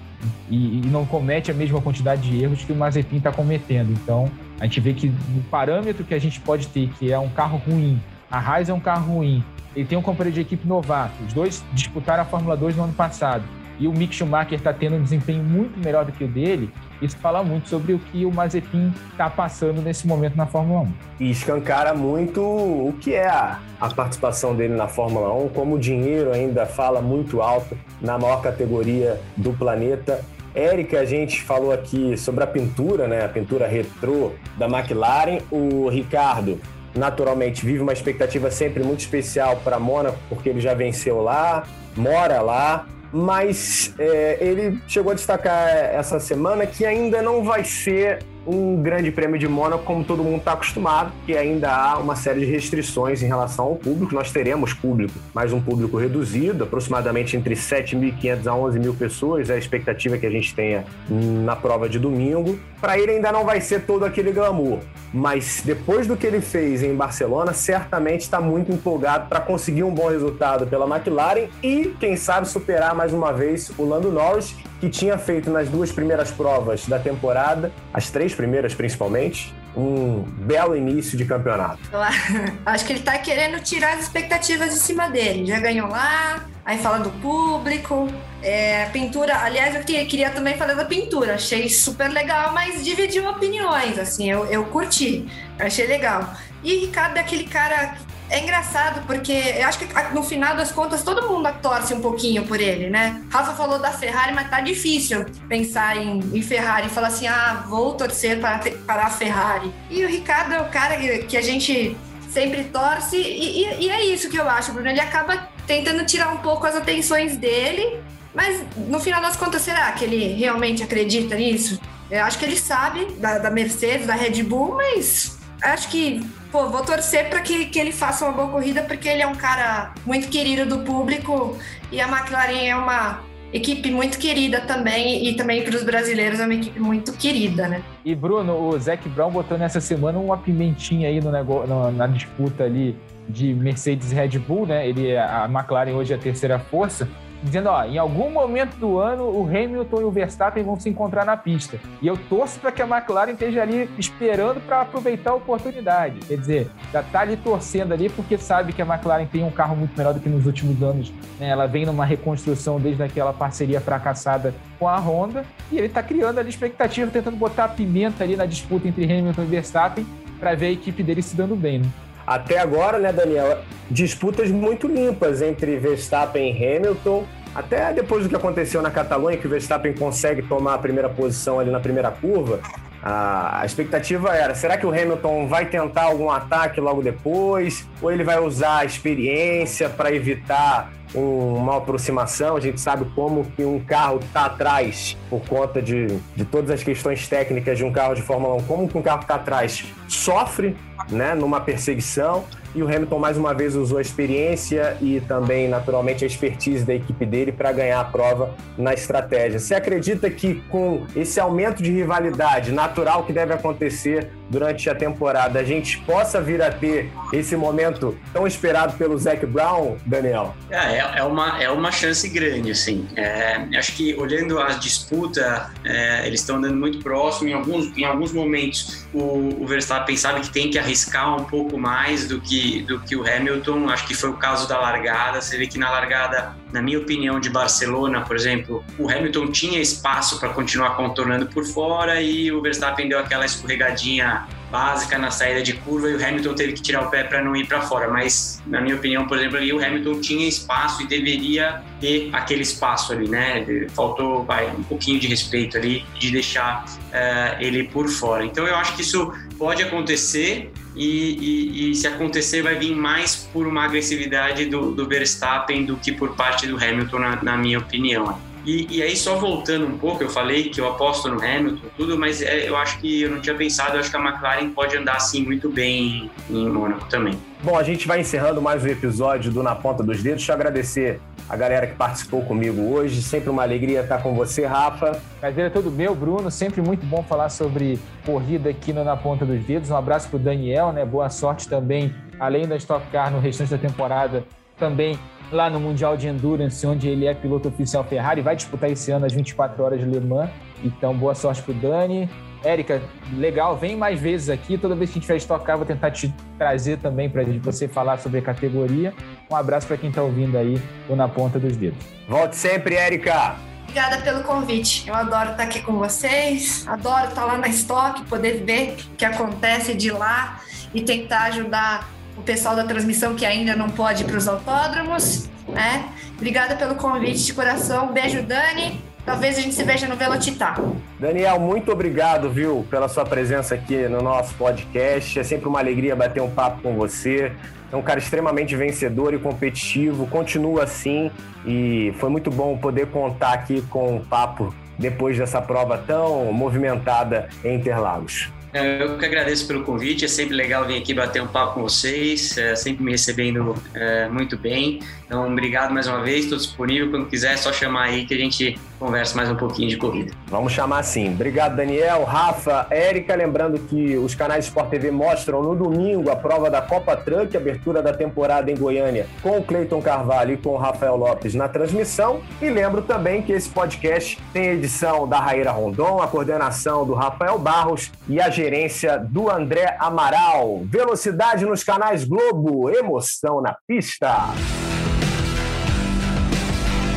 E, e não comete a mesma quantidade de erros que o Mazepin está cometendo. Então, a gente vê que no parâmetro que a gente pode ter, que é um carro ruim, a Haas é um carro ruim, ele tem um companheiro de equipe novato, os dois disputaram a Fórmula 2 no ano passado, e o Mick Schumacher está tendo um desempenho muito melhor do que o dele, isso fala muito sobre o que o Mazepin está passando nesse momento na Fórmula 1. E escancara muito o que é a, a participação dele na Fórmula 1, como o dinheiro ainda fala muito alto na maior categoria do planeta. Érica, a gente falou aqui sobre a pintura, né? A pintura retrô da McLaren. O Ricardo, naturalmente, vive uma expectativa sempre muito especial para Mônaco, porque ele já venceu lá, mora lá. Mas é, ele chegou a destacar essa semana que ainda não vai ser um grande prêmio de Mônaco, como todo mundo está acostumado, que ainda há uma série de restrições em relação ao público. Nós teremos público, mas um público reduzido, aproximadamente entre 7.500 a 11.000 pessoas, é a expectativa que a gente tenha na prova de domingo. Para ele ainda não vai ser todo aquele glamour, mas depois do que ele fez em Barcelona, certamente está muito empolgado para conseguir um bom resultado pela McLaren e, quem sabe, superar mais uma vez o Lando Norris, que tinha feito nas duas primeiras provas da temporada, as três primeiras principalmente, um belo início de campeonato. <laughs> Acho que ele está querendo tirar as expectativas de cima dele. Já ganhou lá, aí fala do público. É, pintura, aliás, eu queria também falar da pintura. Achei super legal, mas dividiu opiniões. Assim, eu, eu curti, achei legal. E Ricardo é aquele cara é engraçado, porque eu acho que no final das contas todo mundo torce um pouquinho por ele, né? Rafa falou da Ferrari, mas tá difícil pensar em, em Ferrari e falar assim: ah, vou torcer para, para a Ferrari. E o Ricardo é o cara que a gente sempre torce, e, e, e é isso que eu acho, Bruno. Ele acaba tentando tirar um pouco as atenções dele, mas no final das contas, será que ele realmente acredita nisso? Eu acho que ele sabe da, da Mercedes, da Red Bull, mas acho que, pô, vou torcer para que, que ele faça uma boa corrida, porque ele é um cara muito querido do público e a McLaren é uma equipe muito querida também, e também para os brasileiros é uma equipe muito querida, né? E Bruno, o Zac Brown botou nessa semana uma pimentinha aí no negócio, na disputa ali de Mercedes e Red Bull, né? Ele, a McLaren hoje é a terceira força dizendo, ó, em algum momento do ano o Hamilton e o Verstappen vão se encontrar na pista. E eu torço para que a McLaren esteja ali esperando para aproveitar a oportunidade. Quer dizer, já tá ali torcendo ali porque sabe que a McLaren tem um carro muito melhor do que nos últimos anos. Né? Ela vem numa reconstrução desde aquela parceria fracassada com a Honda e ele está criando ali expectativa, tentando botar a pimenta ali na disputa entre Hamilton e Verstappen para ver a equipe dele se dando bem. Né? Até agora, né, Daniel, disputas muito limpas entre Verstappen e Hamilton. Até depois do que aconteceu na Catalunha, que o Verstappen consegue tomar a primeira posição ali na primeira curva, a expectativa era: será que o Hamilton vai tentar algum ataque logo depois? Ou ele vai usar a experiência para evitar uma aproximação? A gente sabe como que um carro está atrás por conta de, de todas as questões técnicas de um carro de Fórmula 1, como que um carro está atrás sofre né, numa perseguição e o Hamilton mais uma vez usou a experiência e também, naturalmente, a expertise da equipe dele para ganhar a prova na estratégia. Você acredita que com esse aumento de rivalidade natural que deve acontecer durante a temporada, a gente possa vir a ter esse momento tão esperado pelo Zac Brown, Daniel? É, é, é uma, é uma chance grande, assim. É, acho que olhando a disputa, é, eles estão andando muito próximo. Em alguns, em alguns momentos, o, o Verstappen sabe que tem que arriscar um pouco mais do que do que o Hamilton. Acho que foi o caso da largada. Você vê que na largada, na minha opinião, de Barcelona, por exemplo, o Hamilton tinha espaço para continuar contornando por fora e o Verstappen deu aquela escorregadinha básica na saída de curva e o Hamilton teve que tirar o pé para não ir para fora. Mas, na minha opinião, por exemplo, ali o Hamilton tinha espaço e deveria ter aquele espaço ali, né? Faltou vai, um pouquinho de respeito ali, de deixar uh, ele por fora. Então, eu acho que isso pode acontecer e, e, e, se acontecer vai vir mais por uma agressividade do, do Verstappen do que por parte do Hamilton, na, na minha opinião. E, e, aí, só voltando um pouco, eu falei que eu aposto no Hamilton, tudo, mas é, eu acho que eu não tinha pensado, eu acho que a McLaren pode andar assim muito bem em Mônaco também. Bom, a gente vai encerrando mais um episódio do Na Ponta dos Dedos. Deixa eu agradecer a galera que participou comigo hoje. Sempre uma alegria estar com você, Rafa. Prazer é todo meu, Bruno. Sempre muito bom falar sobre corrida aqui no Na Ponta dos Dedos. Um abraço para o Daniel, né? Boa sorte também, além da Stock Car no restante da temporada, também lá no Mundial de Endurance, onde ele é piloto oficial Ferrari, vai disputar esse ano as 24 horas de Le Mans. Então, boa sorte pro Dani. Érica, legal, vem mais vezes aqui. Toda vez que a gente vai estocar, vou tentar te trazer também para você falar sobre a categoria. Um abraço para quem está ouvindo aí, ou na ponta dos dedos. Volte sempre, Érica! Obrigada pelo convite. Eu adoro estar aqui com vocês, adoro estar lá na Stock, poder ver o que acontece de lá e tentar ajudar o pessoal da transmissão que ainda não pode ir para os autódromos, né? Obrigada pelo convite de coração. Beijo, Dani. Talvez a gente se veja no Velocitar. Daniel, muito obrigado, viu, pela sua presença aqui no nosso podcast. É sempre uma alegria bater um papo com você. É um cara extremamente vencedor e competitivo. Continua assim e foi muito bom poder contar aqui com um papo depois dessa prova tão movimentada em Interlagos. É, eu que agradeço pelo convite, é sempre legal vir aqui bater um papo com vocês, é, sempre me recebendo é, muito bem. Então, obrigado mais uma vez, estou disponível. Quando quiser, é só chamar aí que a gente conversa mais um pouquinho de corrida. Vamos chamar sim. Obrigado, Daniel, Rafa, Érica. Lembrando que os canais Sport TV mostram no domingo a prova da Copa Truck, abertura da temporada em Goiânia, com o Cleiton Carvalho e com o Rafael Lopes na transmissão. E lembro também que esse podcast tem edição da Raíra Rondon, a coordenação do Rafael Barros e a gerência do André Amaral. Velocidade nos canais Globo, emoção na pista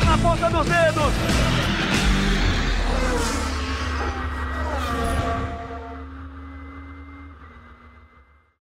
na ponta dos dedos.